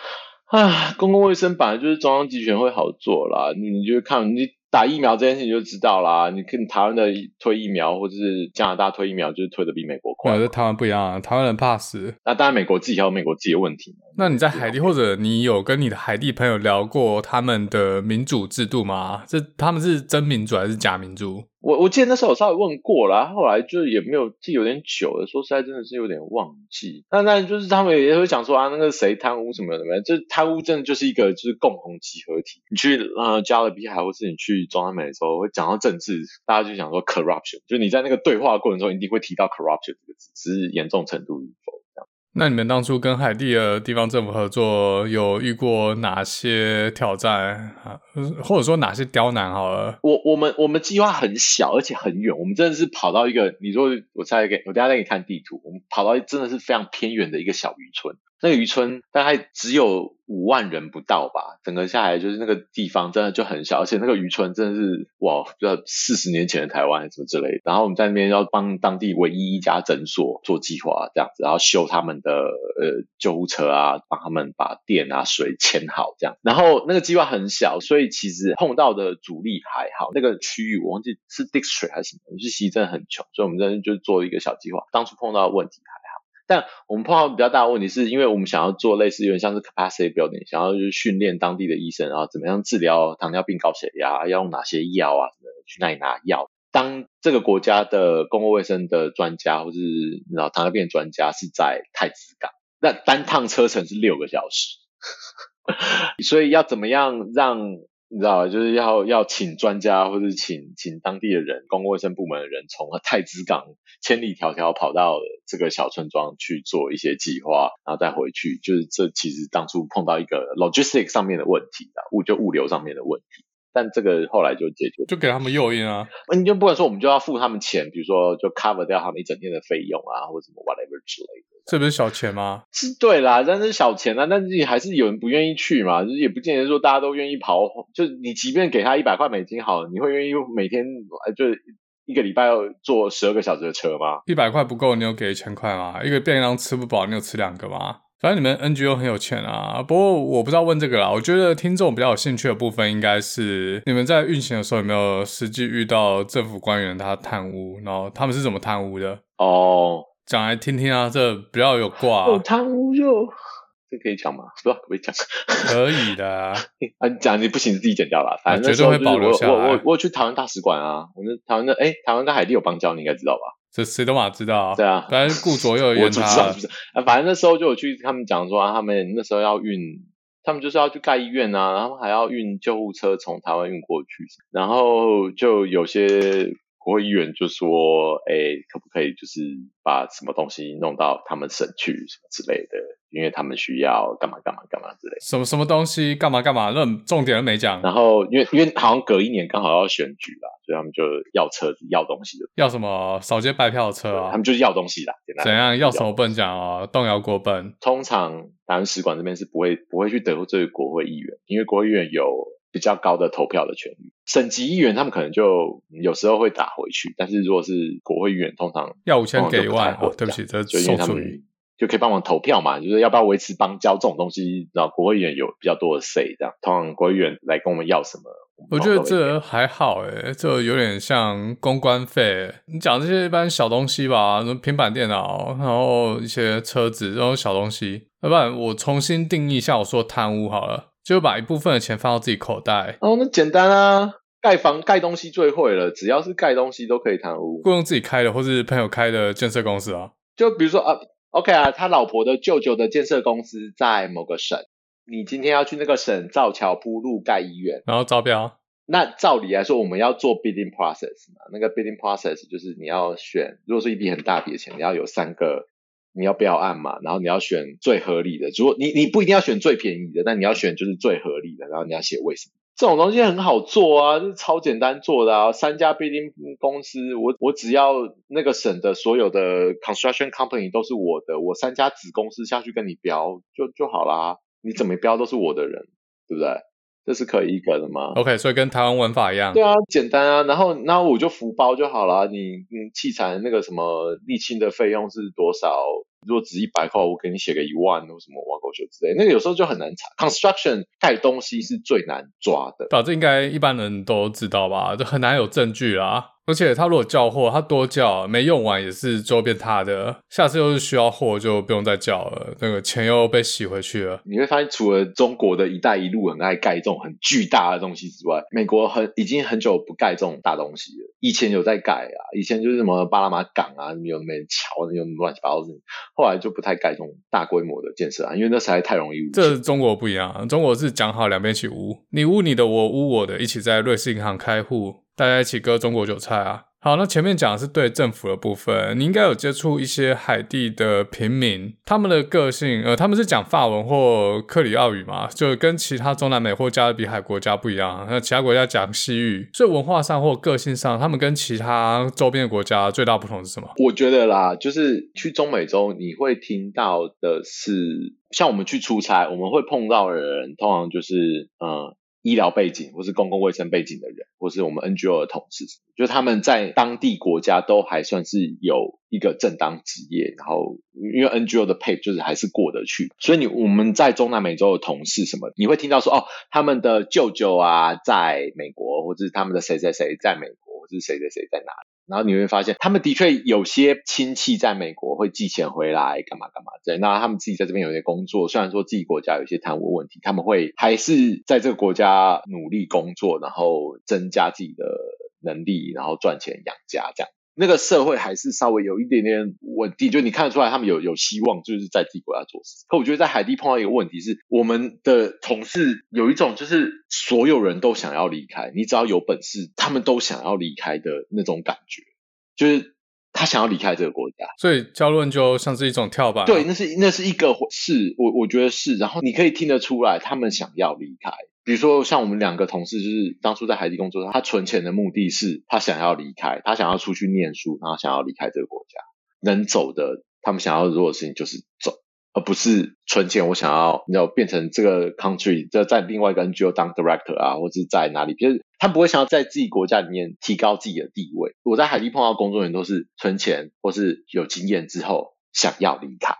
啊，公共卫生本来就是中央集权会好做啦，你你就看你。打疫苗这件事情就知道啦，你跟台湾的推疫苗，或者是加拿大推疫苗，就是推的比美国快。这台湾不一样啊，台湾人怕死。那当然，美国自己还有美国自己的问题。那你在海地，或者你有跟你的海地朋友聊过他们的民主制度吗？这他们是真民主还是假民主？我我记得那时候我稍微问过了，后来就也没有记，有点久了，说实在真的是有点忘记。那那就是他们也会讲说啊，那个谁贪污什么什么，就贪污真的就是一个就是共同集合体。你去呃加勒比海，或是你去中南美的时候，会讲到政治，大家就想说 corruption，就你在那个对话过程中一定会提到 corruption 这个字，只是严重程度与否这样。那你们当初跟海地的地方政府合作，有遇过哪些挑战啊？或者说哪些刁难好了？我我们我们计划很小，而且很远。我们真的是跑到一个，你说我再给我等下再给你看地图，我们跑到真的是非常偏远的一个小渔村。那个渔村大概只有五万人不到吧，整个下来就是那个地方真的就很小，而且那个渔村真的是哇，不知道四十年前的台湾什么之类。然后我们在那边要帮当地唯一一家诊所做计划这样子，然后修他们的呃救护车啊，帮他们把电啊水牵好这样。然后那个计划很小，所以其实碰到的阻力还好。那个区域我忘记是 district 还是什么，就是其实真的很穷，所以我们在就做一个小计划。当初碰到的问题还好。但我们碰到比较大的问题，是因为我们想要做类似有点像是 capacity building，想要就是训练当地的医生，然后怎么样治疗糖尿病、高血压，要用哪些药啊，什么去哪里拿药。当这个国家的公共卫生的专家，或是你知道糖尿病专家是在太子港，那单趟车程是六个小时，所以要怎么样让？你知道，就是要要请专家，或者请请当地的人，公共卫生部门的人，从太子港千里迢迢跑到这个小村庄去做一些计划，然后再回去。就是这其实当初碰到一个 logistic 上面的问题啊，物就物流上面的问题。但这个后来就解决，就给他们诱因啊。你就不管说，我们就要付他们钱，比如说就 cover 掉他们一整天的费用啊，或者什么 whatever 之类的。这不是小钱吗？是对啦，但是小钱啊，但是还是有人不愿意去嘛，就是也不见得说大家都愿意跑。就你即便给他一百块美金好了，你会愿意每天就一个礼拜要坐十二个小时的车吗？一百块不够，你有给一千块吗？一个便当吃不饱，你有吃两个吗？反正你们 NGO 很有钱啊。不过我不知道问这个啦，我觉得听众比较有兴趣的部分应该是你们在运行的时候有没有实际遇到政府官员他贪污，然后他们是怎么贪污的？哦。讲来听听啊，这比较有挂、贪污就这可以讲吗？不知道可不可以讲？可以的啊，啊你讲你不行，自己剪掉吧。反正绝对会保留下来。我我我，我去台湾大使馆啊，我那台湾的哎，台湾跟海地有邦交，你应该知道吧？这谁都嘛知道。对啊，反正顾左右而言他。我知道，不是啊，反正那时候就有去他们讲说、啊，他们那时候要运，他们就是要去盖医院啊，然后还要运救护车从台湾运过去，然后就有些。国会议员就说：“哎，可不可以就是把什么东西弄到他们省去什么之类的？因为他们需要干嘛干嘛干嘛之类的。什么什么东西干嘛干嘛？那重点都没讲。然后因为因为好像隔一年刚好要选举啦，所以他们就要车子要东西的。要什么扫街白票的车啊？他们就是要东西啦。怎样要什么不能讲啊？动摇国本。通常台湾使馆这边是不会不会去得罪国会议员，因为国会议员有。”比较高的投票的权利，省级议员他们可能就有时候会打回去，但是如果是国会议员，通常要五千给一万，哦，对不起，这是因为他们就可以帮忙投票嘛，就是要不要维持邦交这种东西，然后国会议员有比较多的 say，这样，通常国会议员来跟我们要什么，我，我觉得这还好诶，这有点像公关费，你讲这些一般小东西吧，什么平板电脑，然后一些车子这种小东西，要不然我重新定义一下，我说贪污好了。就把一部分的钱放到自己口袋。哦，那简单啊，盖房盖东西最会了，只要是盖东西都可以贪污。雇佣自己开的，或是朋友开的建设公司啊。就比如说啊，OK 啊，他老婆的舅舅的建设公司在某个省，你今天要去那个省造桥铺路盖医院，然后招标。那照理来说，我们要做 bidding process 嘛？那个 bidding process 就是你要选，如果是一笔很大笔的钱，你要有三个。你要标案嘛，然后你要选最合理的。如果你你不一定要选最便宜的，但你要选就是最合理的，然后你要写为什么。这种东西很好做啊，是超简单做的啊。三家 bidding 公司，我我只要那个省的所有的 construction company 都是我的，我三家子公司下去跟你标就就好啦。你怎么标都是我的人，对不对？这是可以一个的吗？OK，所以跟台湾玩法一样。对啊，简单啊。然后，然后我就福包就好了。你，你器材那个什么沥青的费用是多少？如果值一百块，我给你写个一万或什么挖沟修之类，那个有时候就很难查。Construction 盖东西是最难抓的。啊，这应该一般人都知道吧？就很难有证据啊。而且他如果叫货，他多叫没用完也是周边他的，下次又是需要货就不用再叫了，那个钱又被洗回去了。你会发现，除了中国的一带一路很爱盖这种很巨大的东西之外，美国很已经很久不盖这种大东西了。以前有在盖啊，以前就是什么巴拿马港啊，有那边桥，有乱七八糟的，后来就不太盖这种大规模的建设啊，因为那实在太容易。这中国不一样，中国是讲好两边一起污，你污你的，我污我的，一起在瑞士银行开户。大家一起割中国韭菜啊！好，那前面讲的是对政府的部分，你应该有接触一些海地的平民，他们的个性，呃，他们是讲法文或克里奥语嘛，就跟其他中南美或加勒比海国家不一样，那其他国家讲西语，所以文化上或个性上，他们跟其他周边的国家最大不同是什么？我觉得啦，就是去中美洲，你会听到的是，像我们去出差，我们会碰到的人，通常就是，嗯。医疗背景或是公共卫生背景的人，或是我们 NGO 的同事，就是他们在当地国家都还算是有一个正当职业，然后因为 NGO 的 pay 就是还是过得去，所以你我们在中南美洲的同事什么，你会听到说哦，他们的舅舅啊在美国，或者是他们的谁谁谁在美国，是谁谁谁在哪。然后你会发现，他们的确有些亲戚在美国会寄钱回来，干嘛干嘛。对，那他们自己在这边有些工作，虽然说自己国家有些贪污问题，他们会还是在这个国家努力工作，然后增加自己的能力，然后赚钱养家，这样。那个社会还是稍微有一点点稳定，就你看得出来他们有有希望，就是在自己国家做事。可我觉得在海地碰到一个问题是，我们的同事有一种就是所有人都想要离开，你只要有本事，他们都想要离开的那种感觉。就是他想要离开这个国家，所以交论就像是一种跳板。对，那是那是一个是，我我觉得是。然后你可以听得出来，他们想要离开。比如说，像我们两个同事，就是当初在海地工作，他存钱的目的是他想要离开，他想要出去念书，然后想要离开这个国家。能走的，他们想要做的事情就是走。而不是存钱，我想要你知道变成这个 country，就在另外一个 NGO 当 director 啊，或者是在哪里，就是他不会想要在自己国家里面提高自己的地位。我在海地碰到工作人员都是存钱，或是有经验之后想要离开，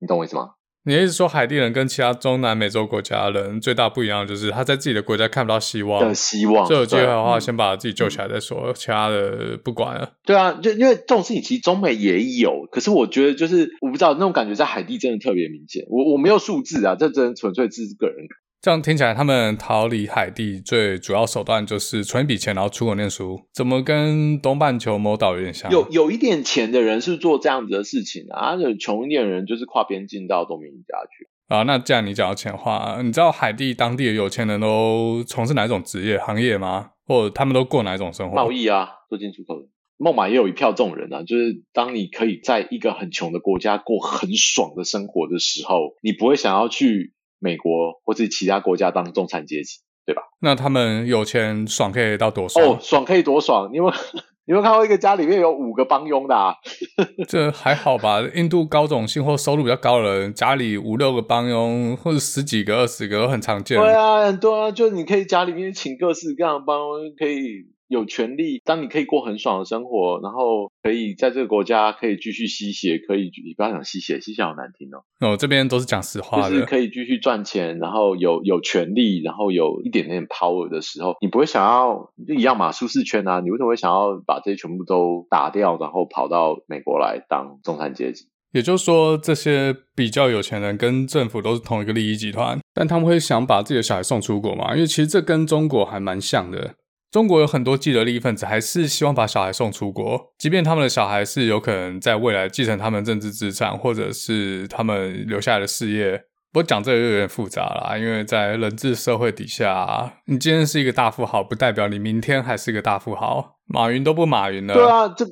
你懂我意思吗？你一直说海地人跟其他中南美洲国家人最大不一样，就是他在自己的国家看不到希望。的希望，这有机会的话，先把自己救起来再说，嗯、其他的不管了。对啊，就因为这种事情其实中美也有，可是我觉得就是我不知道那种感觉在海地真的特别明显。我我没有数字啊，这真纯粹是个人感。这样听起来，他们逃离海地最主要手段就是存一笔钱，然后出国念书。怎么跟东半球某岛有点像？有有一点钱的人是做这样子的事情啊，有穷一点的人就是跨边境到多米尼加去啊。那既然你讲到钱的话，你知道海地当地的有钱人都从事哪种职业行业吗？或者他们都过哪一种生活？贸易啊，做进出口的。孟买也有一票这种人啊，就是当你可以在一个很穷的国家过很爽的生活的时候，你不会想要去。美国或者其他国家当中产阶级，对吧？那他们有钱爽可以到多爽？哦，爽可以多爽！你有没有 你有没有看过一个家里面有五个帮佣的啊？这还好吧？印度高种姓或收入比较高的人，家里五六个帮佣或者十几个、二十个都很常见。对啊，很多啊，就你可以家里面请各式各样的帮佣，可以。有权利，当你可以过很爽的生活，然后可以在这个国家可以继续吸血，可以你不要讲吸血，吸血好难听哦。哦，这边都是讲实话的，就是可以继续赚钱，然后有有权利，然后有一点点 power 的时候，你不会想要就一样嘛，舒适圈啊，你为什么会想要把这些全部都打掉，然后跑到美国来当中产阶级？也就是说，这些比较有钱人跟政府都是同一个利益集团，但他们会想把自己的小孩送出国嘛？因为其实这跟中国还蛮像的。中国有很多既得利益分子，还是希望把小孩送出国，即便他们的小孩是有可能在未来继承他们政治资产，或者是他们留下来的事业。不过讲这个就有点复杂啦，因为在人治社会底下，你今天是一个大富豪，不代表你明天还是一个大富豪。马云都不马云了。对啊，这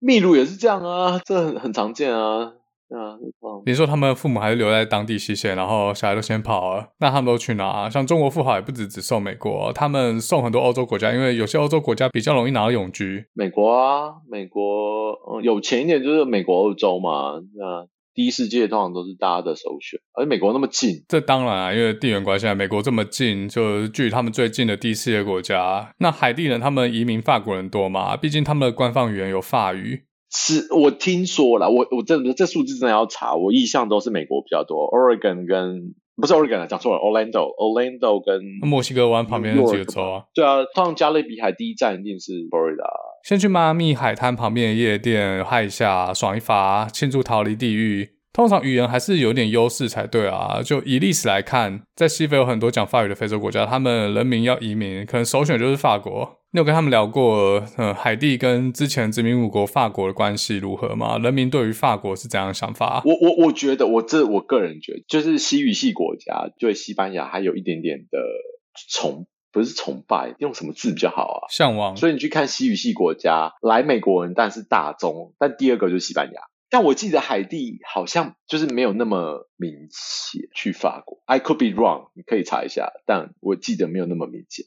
秘鲁也是这样啊，这很很常见啊。对啊，你说他们父母还是留在当地吸血，然后小孩都先跑了，那他们都去哪？像中国富豪也不止只送美国，他们送很多欧洲国家，因为有些欧洲国家比较容易拿到永居。美国啊，美国，嗯，有钱一点就是美国、欧洲嘛。那第一世界通常都是大家的首选，而且美国那么近，这当然啊，因为地缘关系啊，美国这么近，就距离他们最近的第四世界国家。那海地人他们移民法国人多嘛？毕竟他们的官方语言有法语。是我听说了，我我真的这数字真的要查，我印象都是美国比较多，Oregon 跟不是 Oregon 讲错了，Orlando，Orlando 跟墨西哥湾旁边的几个州啊，对啊，通常加勒比海第一站一定是 Florida，先去迈阿密海滩旁边的夜店嗨一下，爽一发，庆祝逃离地狱。通常语言还是有点优势才对啊！就以历史来看，在西非有很多讲法语的非洲国家，他们人民要移民，可能首选就是法国。你有跟他们聊过，呃，海地跟之前殖民母国法国的关系如何吗？人民对于法国是怎样的想法？我我我觉得，我这我个人觉得，就是西语系国家对西班牙还有一点点的崇。不是崇拜，用什么字比较好啊？向往。所以你去看西语系国家，来美国人，但是大宗，但第二个就是西班牙。但我记得海地好像就是没有那么明显。去法国，I could be wrong，你可以查一下，但我记得没有那么明显。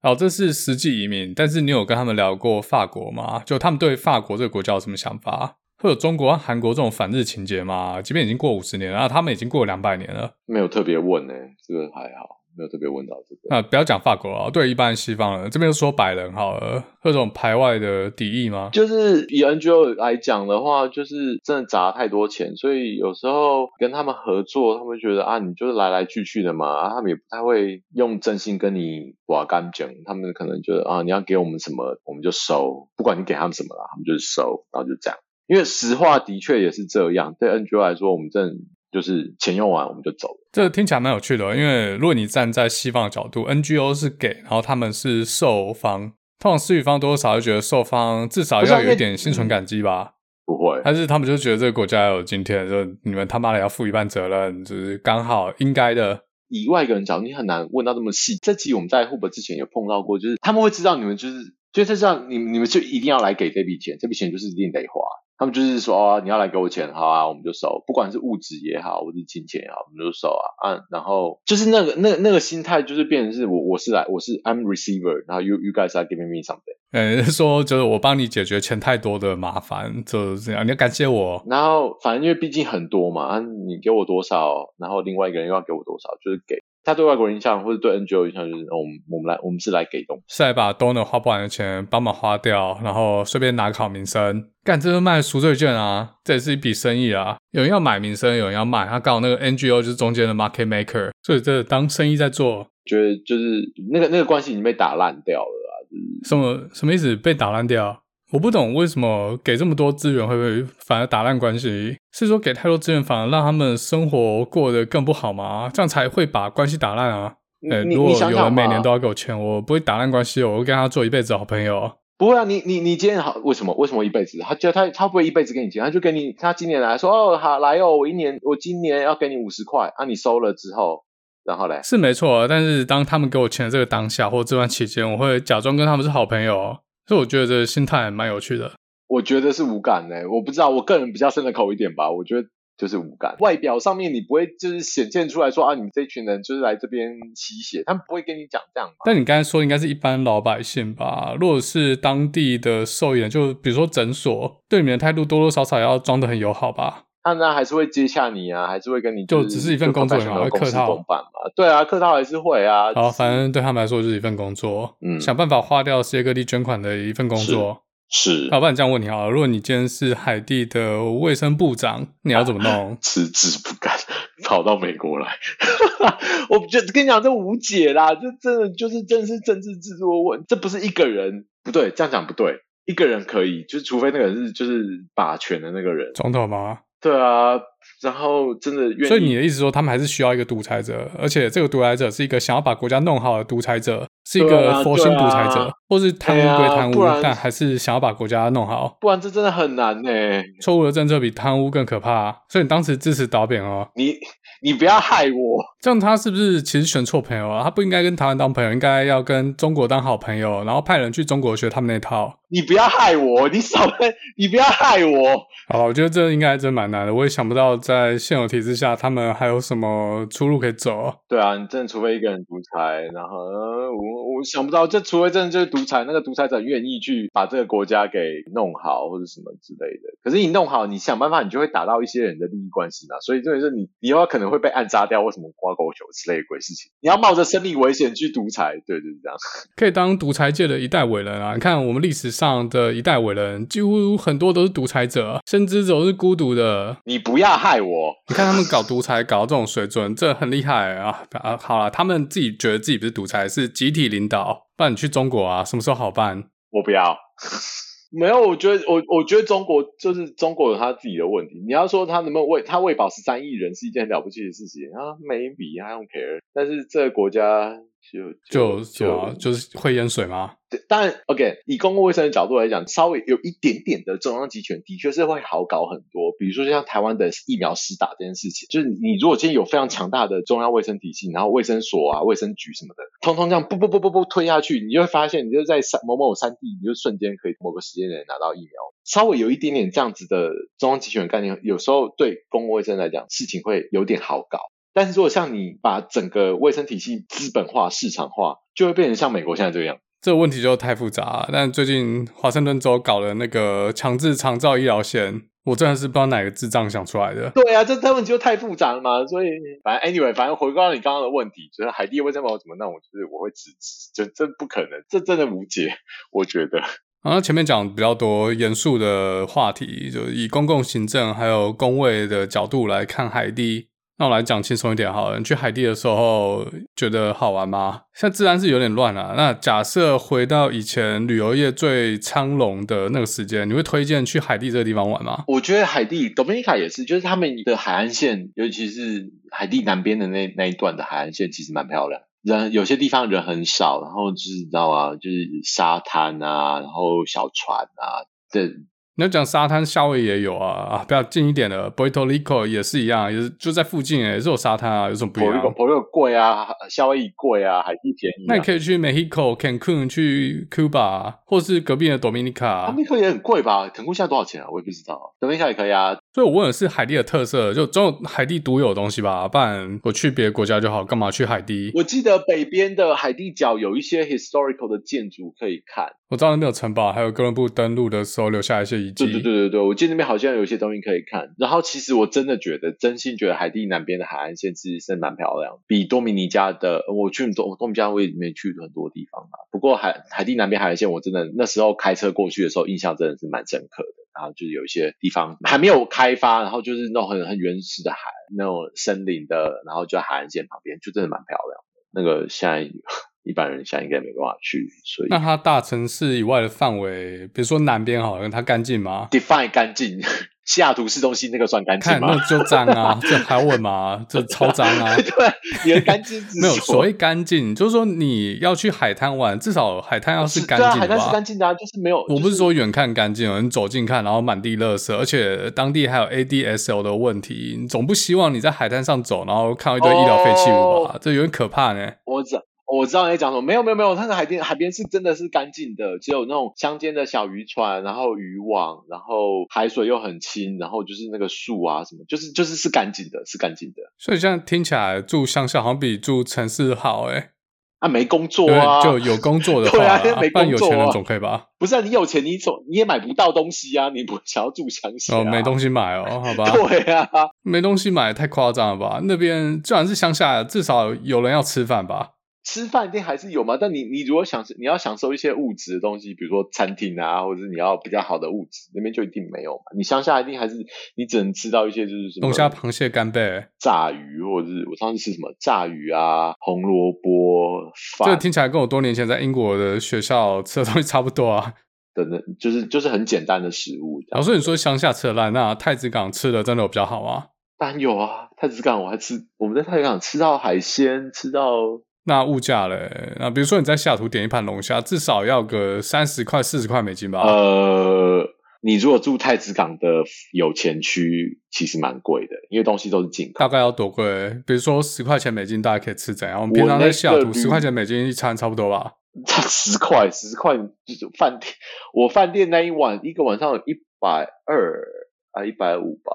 好，这是实际移民，但是你有跟他们聊过法国吗？就他们对法国这个国家有什么想法？会有中国、韩国这种反日情节吗？即便已经过五十年了，然后他们已经过两百年了，没有特别问呢、欸，这个还好。没有特别问到这个，那不要讲法国啊，对一般西方人这边就说白人好了，会有种排外的敌意吗？就是以 NGO 来讲的话，就是真的砸太多钱，所以有时候跟他们合作，他们觉得啊，你就是来来去去的嘛，啊，他们也不太会用真心跟你挖干净，他们可能觉得啊，你要给我们什么，我们就收，不管你给他们什么啦，他们就是收，然后就这样。因为实话的确也是这样，对 NGO 来说，我们真的。就是钱用完我们就走了，这听起来蛮有趣的。因为如果你站在西方的角度，NGO 是给，然后他们是受方，通常施予方多多少少就觉得受方至少要有一点心存感激吧？不会，还是他们就觉得这个国家有今天，就你们他妈的要负一半责任，就是刚好应该的。以外一个人角度，你很难问到这么细。这集我们在 Hub 之前有碰到过，就是他们会知道你们就是，就是知道你你们就一定要来给这笔钱，这笔钱就是一定得花。他们就是说，哦，你要来给我钱，好啊，我们就收，不管是物质也好，或是金钱也好，我们就收啊。啊，然后就是那个那那个心态，就是变成是我我是来我是 I'm receiver，然后 you you guys are giving me something。嗯，说就是我帮你解决钱太多的麻烦，就是这样，你要感谢我。然后反正因为毕竟很多嘛，啊，你给我多少，然后另外一个人又要给我多少，就是给。他对外国人印象或者对 NGO 印象就是，我们我们来我们是来给东西，是来把 donor 花不完的钱帮忙花掉，然后顺便拿个好名声。干，这是卖赎罪券啊，这也是一笔生意啊。有人要买名声，有人要卖，他刚好那个 NGO 就是中间的 market maker，所以这当生意在做。觉得就是那个那个关系已经被打烂掉了啊，就是、什么什么意思？被打烂掉？我不懂为什么给这么多资源会不会反而打烂关系？是说给太多资源反而让他们生活过得更不好吗？这样才会把关系打烂啊！哎，如果有人每年都要给我钱，我不会打烂关系，我会跟他做一辈子好朋友。不会啊，你你你今天好，为什么为什么一辈子？他就他他不会一辈子给你钱，他就给你他今年来说哦好来哦，我一年我今年要给你五十块啊，你收了之后，然后嘞是没错啊，但是当他们给我钱的这个当下或这段期间，我会假装跟他们是好朋友。所以我觉得这个心态蛮有趣的。我觉得是无感的，我不知道，我个人比较深的口一点吧。我觉得就是无感。外表上面你不会就是显现出来说啊，你们这群人就是来这边吸血，他们不会跟你讲这样。但你刚才说应该是一般老百姓吧？如果是当地的兽医，就比如说诊所，对你们的态度多多少少要装的很友好吧？他那还是会接洽你啊，还是会跟你就只是一份工作嘛，会客套嘛？对啊，客套还是会啊。好，反正对他们来说就是一份工作，嗯，想办法花掉世界各地捐款的一份工作。是，是好，不然这样问你好了，如果你今天是海地的卫生部长，你要怎么弄？辞职不干，跑到美国来。我觉得跟你讲，这无解啦，这真的就是真的是政治制度问，这不是一个人不对，这样讲不对，一个人可以，就是除非那个人是就是把权的那个人，总统吗？对啊，然后真的，所以你的意思说，他们还是需要一个独裁者，而且这个独裁者是一个想要把国家弄好的独裁者，是一个佛心独裁者，啊啊、或是贪污归贪污，啊、但还是想要把国家弄好。不然这真的很难呢。错误的政策比贪污更可怕，所以你当时支持导扁哦。你你不要害我，这样他是不是其实选错朋友啊？他不应该跟台湾当朋友，应该要跟中国当好朋友，然后派人去中国学他们那套。你不要害我，你少你不要害我。好了，我觉得这应该真蛮难的。我也想不到在现有体制下，他们还有什么出路可以走。对啊，你真的除非一个人独裁，然后我我想不到，这除非真的就是独裁，那个独裁者愿意去把这个国家给弄好，或者什么之类的。可是你弄好，你想办法，你就会打到一些人的利益关系嘛。所以这就是你，你有可能会被暗杀掉，或什么挂钩球之类的鬼事情。你要冒着生命危险去独裁，对，就是这样。可以当独裁界的一代伟人啊！你看我们历史上的一代伟人，几乎很多都是独裁者。甚至都是孤独的，你不要害我。你看他们搞独裁搞到这种水准，这很厉害啊！啊，好了，他们自己觉得自己不是独裁，是集体领导。不然你去中国啊，什么时候好办？我不要。没有，我觉得我我觉得中国就是中国有他自己的问题。你要说他能不能喂他喂饱十三亿人是一件很了不起的事情啊，没比，I don't care。但是这个国家就就就就是会淹水吗？对，当然，OK，以公共卫生的角度来讲，稍微有一点点的中央集权，的确是会好搞很多。比如说像台湾的疫苗施打这件事情，就是你如果今天有非常强大的中央卫生体系，然后卫生所啊、卫生局什么的，通通这样不不不不不推下去，你就会发现，你就在三某某三地，你就瞬间可以某个时间内拿到疫苗。稍微有一点点这样子的中央集权概念，有时候对公共卫生来讲，事情会有点好搞。但是如果像你把整个卫生体系资本化、市场化，就会变成像美国现在这样。这个问题就太复杂了。但最近华盛顿州搞了那个强制长照医疗险，我真的是不知道哪个智障想出来的。对啊，这这问题就太复杂了嘛。所以反正 anyway，反正回归到你刚刚的问题，就是海地卫生保怎么弄，就是我会支持，就这不可能，这真的无解，我觉得。然后前面讲比较多严肃的话题，就以公共行政还有工卫的角度来看海地。那我来讲轻松一点好了。你去海地的时候觉得好玩吗？现在治安是有点乱啊。那假设回到以前旅游业最昌隆的那个时间，你会推荐去海地这个地方玩吗？我觉得海地 Dominica 也是，就是他们的海岸线，尤其是海地南边的那那一段的海岸线，其实蛮漂亮。人有些地方人很少，然后就是你知道啊，就是沙滩啊，然后小船啊，这。你要讲沙滩，夏威夷也有啊啊，比较近一点的，Puerto Rico 也是一样，也是就在附近，也是有沙滩啊，有什么不一样？Puerto Rico 贵啊，夏威夷贵啊，海地便宜啊。那你可以去 Mexico Cancun 去 Cuba，或是隔壁的 Dominica。Dominica 也很贵吧？Cancun 现在多少钱啊？我也不知道。Dominica 也可以啊。所以我问的是海地的特色，就总有海地独有的东西吧？不然我去别的国家就好，干嘛去海地？我记得北边的海地角有一些 historical 的建筑可以看。我知道那边有城堡，还有哥伦布登陆的时候留下一些遗迹。对对对对对，我记得那边好像有一些东西可以看。然后其实我真的觉得，真心觉得海地南边的海岸线其实是蛮漂亮，比多米尼加的。我去多多米尼加我也没去很多地方吧。不过海海地南边海岸线，我真的那时候开车过去的时候，印象真的是蛮深刻的。然后就是有一些地方还没有开发，然后就是那种很很原始的海，那种森林的，然后就在海岸线旁边，就真的蛮漂亮的。那个现在一般人现在应该没办法去，所以那它大城市以外的范围，比如说南边好像它干净吗？Define 干净。西雅图市中心那个算干净吗？看那就脏啊，这还要问吗？这超脏啊！对，你的干净 没有所谓干净，就是说你要去海滩玩，至少海滩要是干净的吧？海滩是干净的啊，就是没有。我不是说远看干净，你走近看，然后满地垃圾，而且当地还有 ADSL 的问题，你总不希望你在海滩上走，然后看到一堆医疗废弃物吧？这有点可怕呢。我知道。我知道你在讲什么，没有没有没有，那个海边海边是真的是干净的，只有那种乡间的小渔船，然后渔网，然后海水又很清，然后就是那个树啊什么，就是就是是干净的，是干净的。所以这样听起来住乡下好像比住城市好哎、欸。啊，没工作啊，就有工作的 话，对啊，没工作、啊，有钱人总可以吧？不是啊，你有钱你总你也买不到东西啊，你不想要住乡下、啊？哦，没东西买哦，好吧。对啊，没东西买太夸张了吧？那边虽然是乡下，至少有人要吃饭吧？吃饭一定还是有嘛，但你你如果想你要享受一些物质的东西，比如说餐厅啊，或者是你要比较好的物质，那边就一定没有嘛。你乡下一定还是你只能吃到一些就是什么龙虾、螃蟹、干贝、炸鱼，或者是我上次吃什么炸鱼啊、红萝卜饭。这个听起来跟我多年前在英国的学校吃的东西差不多啊。等等，就是就是很简单的食物。然后所以你说乡下吃的烂，那太子港吃的真的有比较好吗？当然有啊，太子港我还吃，我们在太子港吃到海鲜，吃到。那物价嘞？那比如说你在西雅图点一盘龙虾，至少要个三十块、四十块美金吧？呃，你如果住太子港的有钱区，其实蛮贵的，因为东西都是进口。大概要多贵？比如说十块钱美金，大家可以吃怎样？我们平常在西雅图十块钱美金一餐差不多吧？差十块，十块就是饭店。我饭店那一晚一个晚上有一百二啊，一百五吧。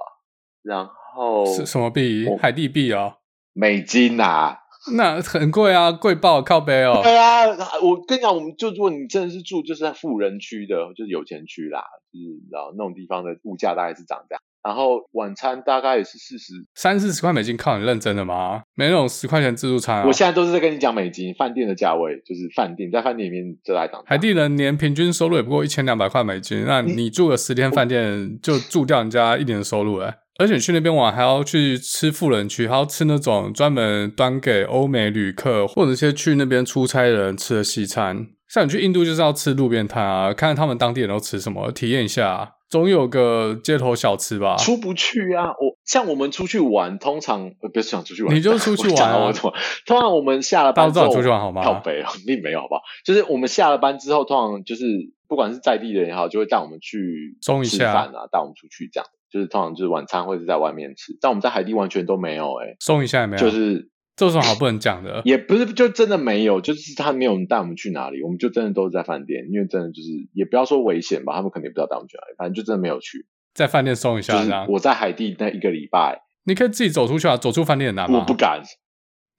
然后是什么币？海地币啊？美金啊？那很贵啊，贵爆靠背哦。对啊，我跟你讲，我们就如果你真的是住就是在富人区的，就是有钱区啦，就是然后那种地方的物价大概是涨这样。然后晚餐大概也是四十三四十块美金，靠你认真的吗？没那种十块钱自助餐啊。我现在都是在跟你讲美金，饭店的价位就是饭店，在饭店里面就来涨。海地人年平均收入也不过一千两百块美金，那你住个十天饭店就住掉人家一年的收入了。而且去那边玩还要去吃富人区，还要吃那种专门端给欧美旅客或者一些去那边出差的人吃的西餐。像你去印度就是要吃路边摊啊，看看他们当地人都吃什么，体验一下，总有个街头小吃吧。出不去啊！我像我们出去玩，通常不是想出去玩，你就出去玩啊。通常我们下了班之后出去玩好吗？靠北 并没有好不好？就是我们下了班之后，通常就是不管是在地人也好，就会带我们去吃饭啊，带我们出去这样。就是通常就是晚餐会是在外面吃，但我们在海地完全都没有哎、欸，松一下也没有，就是这有什么好不能讲的？也不是，就真的没有，就是他没有带我们去哪里，我们就真的都是在饭店，因为真的就是也不要说危险吧，他们肯定不知道带我们去哪里，反正就真的没有去。在饭店送一下，就是我在海地那一个礼拜，你可以自己走出去啊，走出饭店很难吗？我不敢。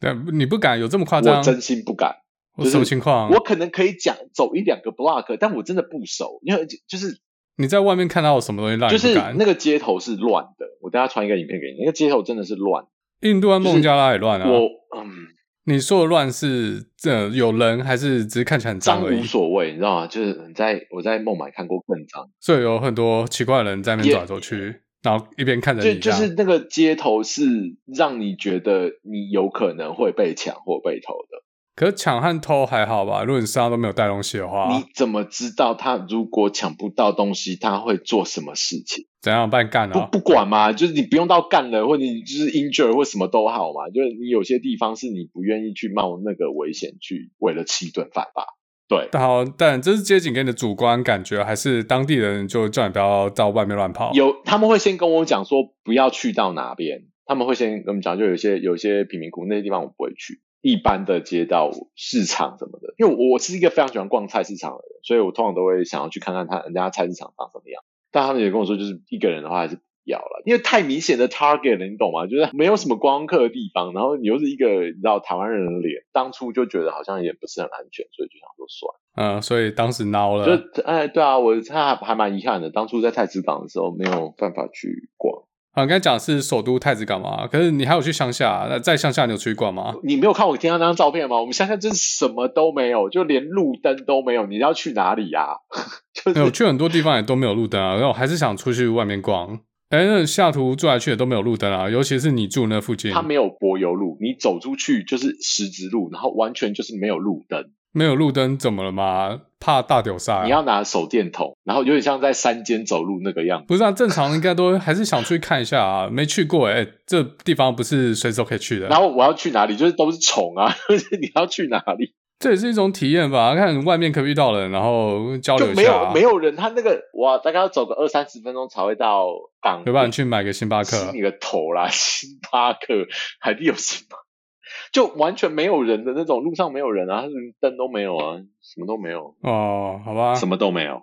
对，你不敢有这么夸张？我真心不敢。就是、什么情况？我可能可以讲走一两个 block，但我真的不熟，因为就是。你在外面看到有什么东西让你不敢？就是那个街头是乱的，我等下传一个影片给你。那个街头真的是乱。印度和孟加拉也乱啊。我嗯，你说的乱是这有人还是只是看起来很脏而已？无所谓，你知道吗？就是在我在孟买看过更脏，所以有很多奇怪的人在那边走来走去，然后一边看着你。就就是那个街头是让你觉得你有可能会被抢或被偷的。可是抢和偷还好吧？如果你身上都没有带东西的话，你怎么知道他如果抢不到东西，他会做什么事情？怎样办干啊？不不管嘛，就是你不用到干了，或者你就是 injure 或什么都好嘛。就是你有些地方是你不愿意去冒那个危险去为了吃一顿饭吧？对。好，但这是街景给你的主观感觉，还是当地人就叫你不要到外面乱跑？有，他们会先跟我讲说不要去到哪边，他们会先跟我们讲，就有些有些贫民窟那些地方我不会去。一般的街道、市场什么的，因为我是一个非常喜欢逛菜市场的人，所以我通常都会想要去看看他人家菜市场长什么样。但他们也跟我说，就是一个人的话还是不要了，因为太明显的 target 了，你懂吗？就是没有什么观光客的地方，然后你又是一个你知道台湾人的脸，当初就觉得好像也不是很安全，所以就想说算。嗯，所以当时孬了。就哎，对啊，我他还蛮遗憾的，当初在太子港的时候没有办法去逛。啊，刚才讲是首都太子港嘛，可是你还有去乡下？那在乡下你有出去逛吗？你没有看我贴上那张照片吗？我们乡下真是什么都没有，就连路灯都没有。你要去哪里呀、啊？就是没有去很多地方也都没有路灯啊。然后我还是想出去外面逛。哎，那下图住来去也都没有路灯啊，尤其是你住那附近，它没有柏油路，你走出去就是石子路，然后完全就是没有路灯。没有路灯怎么了吗？怕大丢塞？你要拿手电筒，然后有点像在山间走路那个样子。不是啊，正常应该都还是想去看一下啊。没去过哎、欸，这地方不是随时都可以去的。然后我要去哪里？就是都是虫啊，你要去哪里？这也是一种体验吧。看外面可不可以遇到人，然后交流一下。没有没有人，他那个哇，大概要走个二三十分钟才会到港。要不然去买个星巴克？你个头啦！星巴克，海地有星巴克。就完全没有人的那种，路上没有人啊，灯都没有啊，什么都没有哦，好吧，什么都没有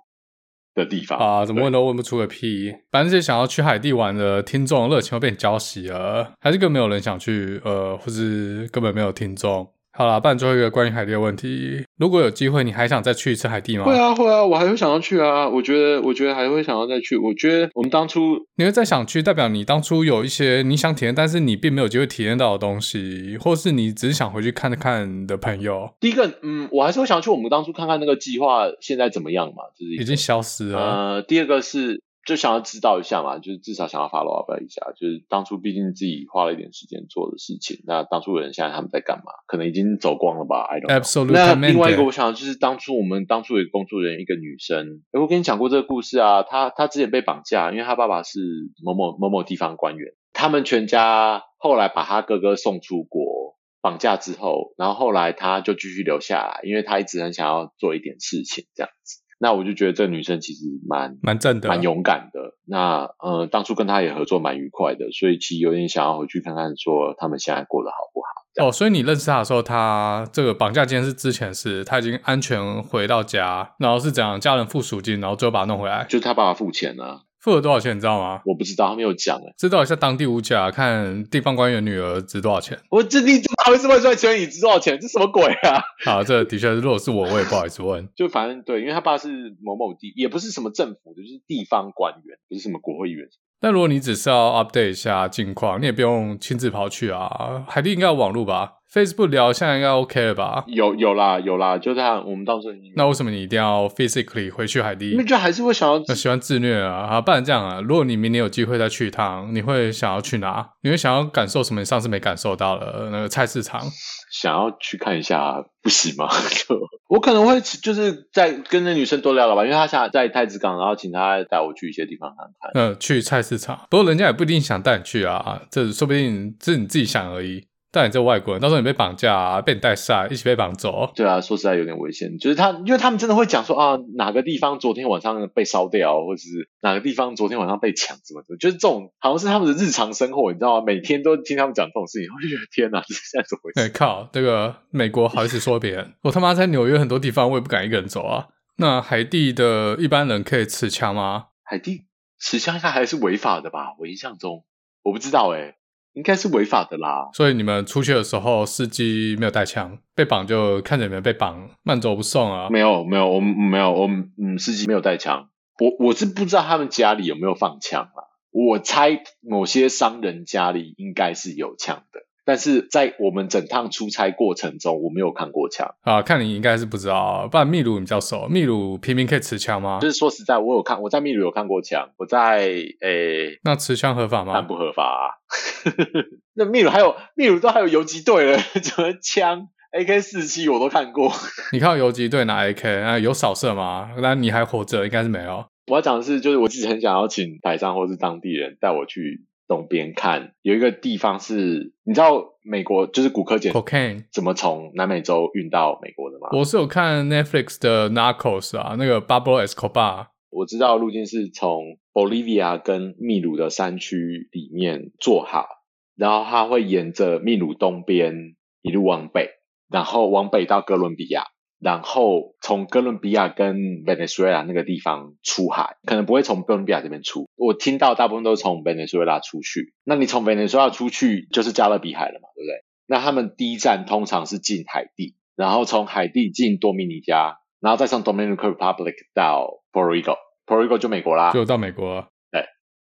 的地方啊，怎么问都问不出个屁。反正这些想要去海地玩的听众热情都被你浇熄了，还是根本没有人想去，呃，或是根本没有听众。好啦，办最后一个关于海地的问题。如果有机会，你还想再去一次海地吗？会啊，会啊，我还会想要去啊。我觉得，我觉得还会想要再去。我觉得我们当初你会再想去，代表你当初有一些你想体验，但是你并没有机会体验到的东西，或是你只是想回去看看的朋友。第一个，嗯，我还是会想要去我们当初看看那个计划现在怎么样嘛，就是已经消失了。呃，第二个是。就想要知道一下嘛，就是至少想要 follow up 一下，就是当初毕竟自己花了一点时间做的事情，那当初的人现在他们在干嘛？可能已经走光了吧？I don't know。那另外一个我想就是当初我们当初有工作人员，一个女生，诶我跟你讲过这个故事啊，她她之前被绑架，因为她爸爸是某某某某地方官员，他们全家后来把她哥哥送出国，绑架之后，然后后来她就继续留下来，因为她一直很想要做一点事情这样子。那我就觉得这个女生其实蛮蛮正的，蛮勇敢的。那呃，当初跟她也合作蛮愉快的，所以其实有点想要回去看看，说他们现在过得好不好。哦，所以你认识她的时候，她这个绑架今天是之前是她已经安全回到家，然后是怎样家人付赎金，然后最后把她弄回来，就是她爸爸付钱啊。付了多少钱，你知道吗？我不知道，他没有讲诶。知道一下当地物价，看地方官员女儿值多少钱。我这你怎么还会这么赚钱？你值多少钱？这什么鬼啊？好，这的确是，如果是我，我也不好意思问。就反正对，因为他爸是某某地，也不是什么政府的，就是地方官员，不是什么国会议员。那如果你只是要 update 一下近况，你也不用亲自跑去啊。海地应该有网络吧？Facebook 聊现在应该 OK 了吧？有有啦有啦，就这样。我们到时候那为什么你一定要 physically 回去海地？因为就还是会想要，喜欢自虐啊。啊，不然这样啊，如果你明年有机会再去一趟，你会想要去哪？你会想要感受什么？你上次没感受到的那个菜市场？想要去看一下，不行吗？就我可能会就是在跟那女生多聊聊吧，因为她现在在太子港，然后请她带我去一些地方看看。嗯，去菜市场，不过人家也不一定想带你去啊，这说不定是你自己想而已。但你这外国人，到时候你被绑架啊，被你带下，一起被绑走。对啊，说实在有点危险。就是他，因为他们真的会讲说啊，哪个地方昨天晚上被烧掉，或者是哪个地方昨天晚上被抢，什么的，就是这种好像是他们的日常生活，你知道吗？每天都听他们讲这种事情，我就觉得天哪，这在怎么回事？哎、欸、靠，这个美国好意思说别人？我他妈在纽约很多地方，我也不敢一个人走啊。那海地的一般人可以持枪吗？海地持枪应该还是违法的吧？我印象中，我不知道哎、欸。应该是违法的啦，所以你们出去的时候，司机没有带枪，被绑就看着你们被绑，慢走不送啊？没有，没有，我们没有，我们嗯，司机没有带枪。我我是不知道他们家里有没有放枪啦，我猜某些商人家里应该是有枪的。但是在我们整趟出差过程中，我没有看过枪啊。看你应该是不知道，不然秘鲁你比较熟。秘鲁平民可以持枪吗？就是说实在，我有看，我在秘鲁有看过枪。我在诶，欸、那持枪合法吗？不合法啊。那秘鲁还有秘鲁都还有游击队了，什么枪 AK 四七我都看过。你看游击队拿 AK 啊？有扫射吗？那你还活着？应该是没有。我要讲的是，就是我自己很想要请台上或是当地人带我去。东边看有一个地方是，你知道美国就是古柯碱怎么从南美洲运到美国的吗？我是有看 Netflix 的 Narcos 啊，那个 Pablo Escobar。我知道路径是从 Bolivia 跟秘鲁的山区里面做好，然后它会沿着秘鲁东边一路往北，然后往北到哥伦比亚。然后从哥伦比亚跟委内瑞拉那个地方出海，可能不会从哥伦比亚这边出。我听到大部分都是从委内瑞拉出去。那你从委内瑞拉出去就是加勒比海了嘛，对不对？那他们第一站通常是进海地，然后从海地进多米尼加，然后再上 Dominican Republic 到 Puerto Rico，Puerto Rico 就美国啦，就到美国。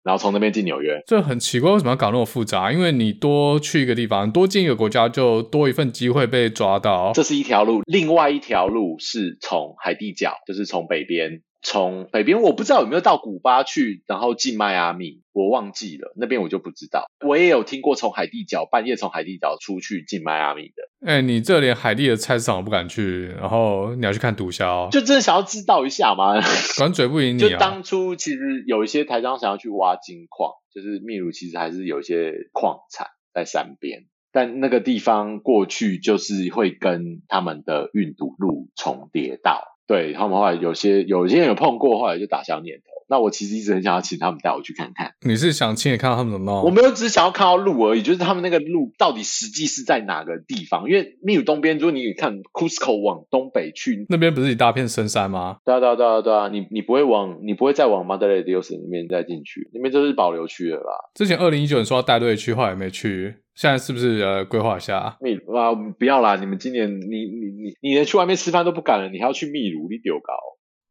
然后从那边进纽约，这很奇怪，为什么要搞那么复杂？因为你多去一个地方，多进一个国家，就多一份机会被抓到。这是一条路，另外一条路是从海地角，就是从北边。从北边我不知道有没有到古巴去，然后进迈阿密，我忘记了那边我就不知道。我也有听过从海地角半夜从海地角出去进迈阿密的。哎、欸，你这连海地的菜市场都不敢去，然后你要去看毒枭，就真的想要知道一下吗？管嘴不赢你、啊。就当初其实有一些台商想要去挖金矿，就是秘鲁其实还是有一些矿产在山边，但那个地方过去就是会跟他们的运毒路重叠到。对，他们后来有些有些人有碰过，后来就打消念头。那我其实一直很想要请他们带我去看看。你是想亲眼看到他们怎么？我没有，只是想要看到路而已。就是他们那个路到底实际是在哪个地方？因为秘鲁东边，如果你看 Cusco 往东北去，那边不是一大片深山吗？对啊，对啊，对啊，对啊。你你不会往，你不会再往 Madre de Dios 里面再进去，那边就是保留区了啦。之前二零一九年说要带队去，后来没去。现在是不是呃规划一下？秘鲁啊，不要啦！你们今年你你你你连去外面吃饭都不敢了，你还要去秘鲁？你丢高！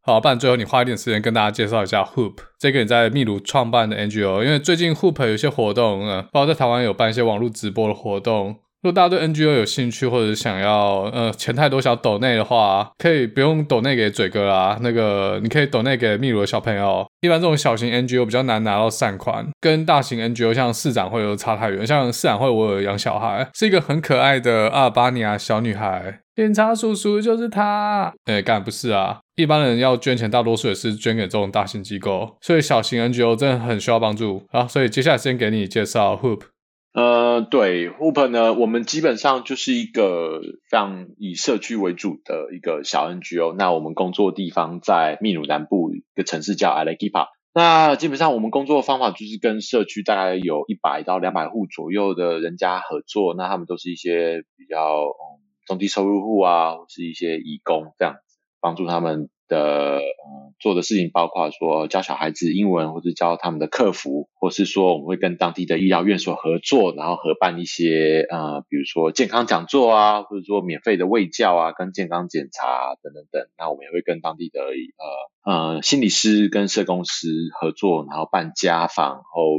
好，不然最后你花一点时间跟大家介绍一下 Hoop 这个你在秘鲁创办的 NGO，因为最近 Hoop 有一些活动，呃，包括在台湾有办一些网络直播的活动。如果大家对 NGO 有兴趣，或者想要呃钱太多想抖内的话，可以不用抖内给嘴哥啦。那个你可以抖内给秘鲁的小朋友。一般这种小型 NGO 比较难拿到善款，跟大型 NGO 像市长会有差太远。像市长会，我有养小孩，是一个很可爱的阿尔巴尼亚小女孩。警察叔叔就是他。哎，干不是啊！一般人要捐钱，大多数也是捐给这种大型机构，所以小型 NGO 真的很需要帮助。好，所以接下来先给你介绍 Hoop。呃，对，Hoop 呢，我们基本上就是一个非常以社区为主的一个小 NGO。那我们工作地方在秘鲁南部一个城市叫 Arequipa。那基本上我们工作方法就是跟社区大概有一百到两百户左右的人家合作。那他们都是一些比较嗯中低收入户啊，或是一些义工这样子，帮助他们。的嗯，做的事情包括说教小孩子英文，或者教他们的客服，或是说我们会跟当地的医疗院所合作，然后合办一些呃，比如说健康讲座啊，或者说免费的卫教啊，跟健康检查，等等等。那我们也会跟当地的呃呃心理师跟社工师合作，然后办家访，然后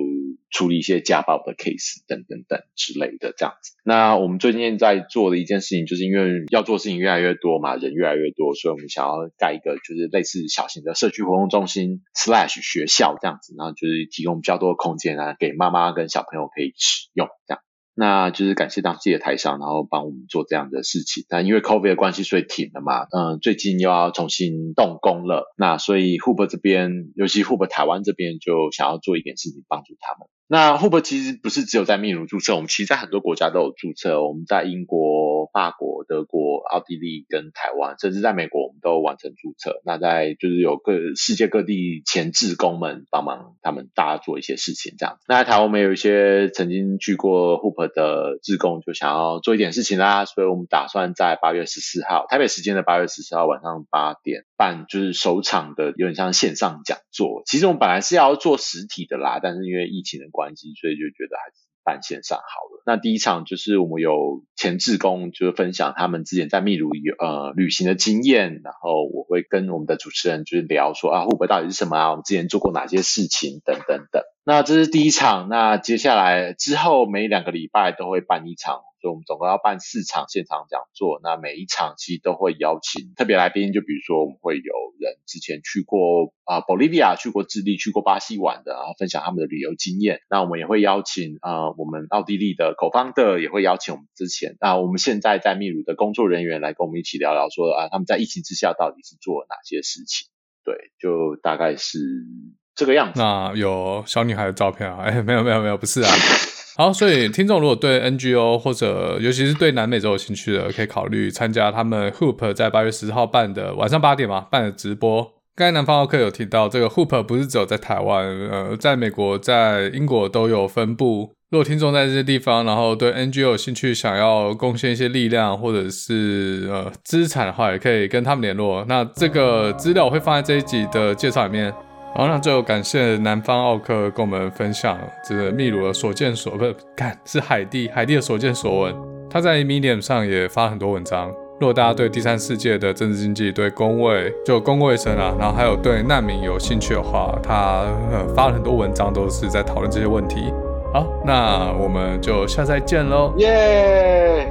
处理一些家暴的 case 等等等之类的这样子。那我们最近在做的一件事情，就是因为要做事情越来越多嘛，人越来越多，所以我们想要盖一个就是类似小型的社区活动中心 slash 学校这样子，然后就是提供比较多空间啊，给妈妈跟小朋友可以使用这样。那就是感谢当地的台商，然后帮我们做这样的事情。但因为 COVID 的关系，所以停了嘛。嗯，最近又要重新动工了。那所以 Hub 这边，尤其 Hub 台湾这边，就想要做一点事情帮助他们。那 Hoop 其实不是只有在秘鲁注册，我们其实在很多国家都有注册。我们在英国、法国、德国、奥地利跟台湾，甚至在美国，我们都完成注册。那在就是有各世界各地前志工们帮忙，他们大家做一些事情这样子。那台湾，我们有一些曾经去过 Hoop 的志工，就想要做一点事情啦，所以我们打算在八月十四号，台北时间的八月十四号晚上八点半，就是首场的有点像线上讲座。其实我们本来是要做实体的啦，但是因为疫情的关系，所以就觉得还是办线上好了。那第一场就是我们有前志工，就是分享他们之前在秘鲁呃旅行的经验，然后我会跟我们的主持人就是聊说啊会不会到底是什么啊，我们之前做过哪些事情等等等。那这是第一场，那接下来之后每两个礼拜都会办一场。所以我们总共要办四场现场讲座，那每一场其实都会邀请特别来宾，就比如说我们会有人之前去过啊、呃、Bolivia、去过智利、去过巴西玩的，然后分享他们的旅游经验。那我们也会邀请啊、我们奥地利的口方的也会邀请我们之前啊我们现在在秘鲁的工作人员来跟我们一起聊聊说，啊他们在疫情之下到底是做了哪些事情。对，就大概是这个样子。那有小女孩的照片啊？哎，没有没有没有，不是啊。好，所以听众如果对 NGO 或者尤其是对南美洲有兴趣的，可以考虑参加他们 Hoop 在八月十号办的晚上八点嘛办的直播。刚才南方奥客有提到，这个 Hoop 不是只有在台湾，呃，在美国、在英国都有分布。如果听众在这些地方，然后对 NGO 有兴趣，想要贡献一些力量或者是呃资产的话，也可以跟他们联络。那这个资料我会放在这一集的介绍里面。好，那最后感谢南方奥客跟我们分享这个秘鲁的所见所不是，看是海地海地的所见所闻。他在 Medium 上也发了很多文章。如果大家对第三世界的政治经济、对公卫就公共卫生啊，然后还有对难民有兴趣的话，他呃发了很多文章，都是在讨论这些问题。好，那我们就下次再见喽，耶！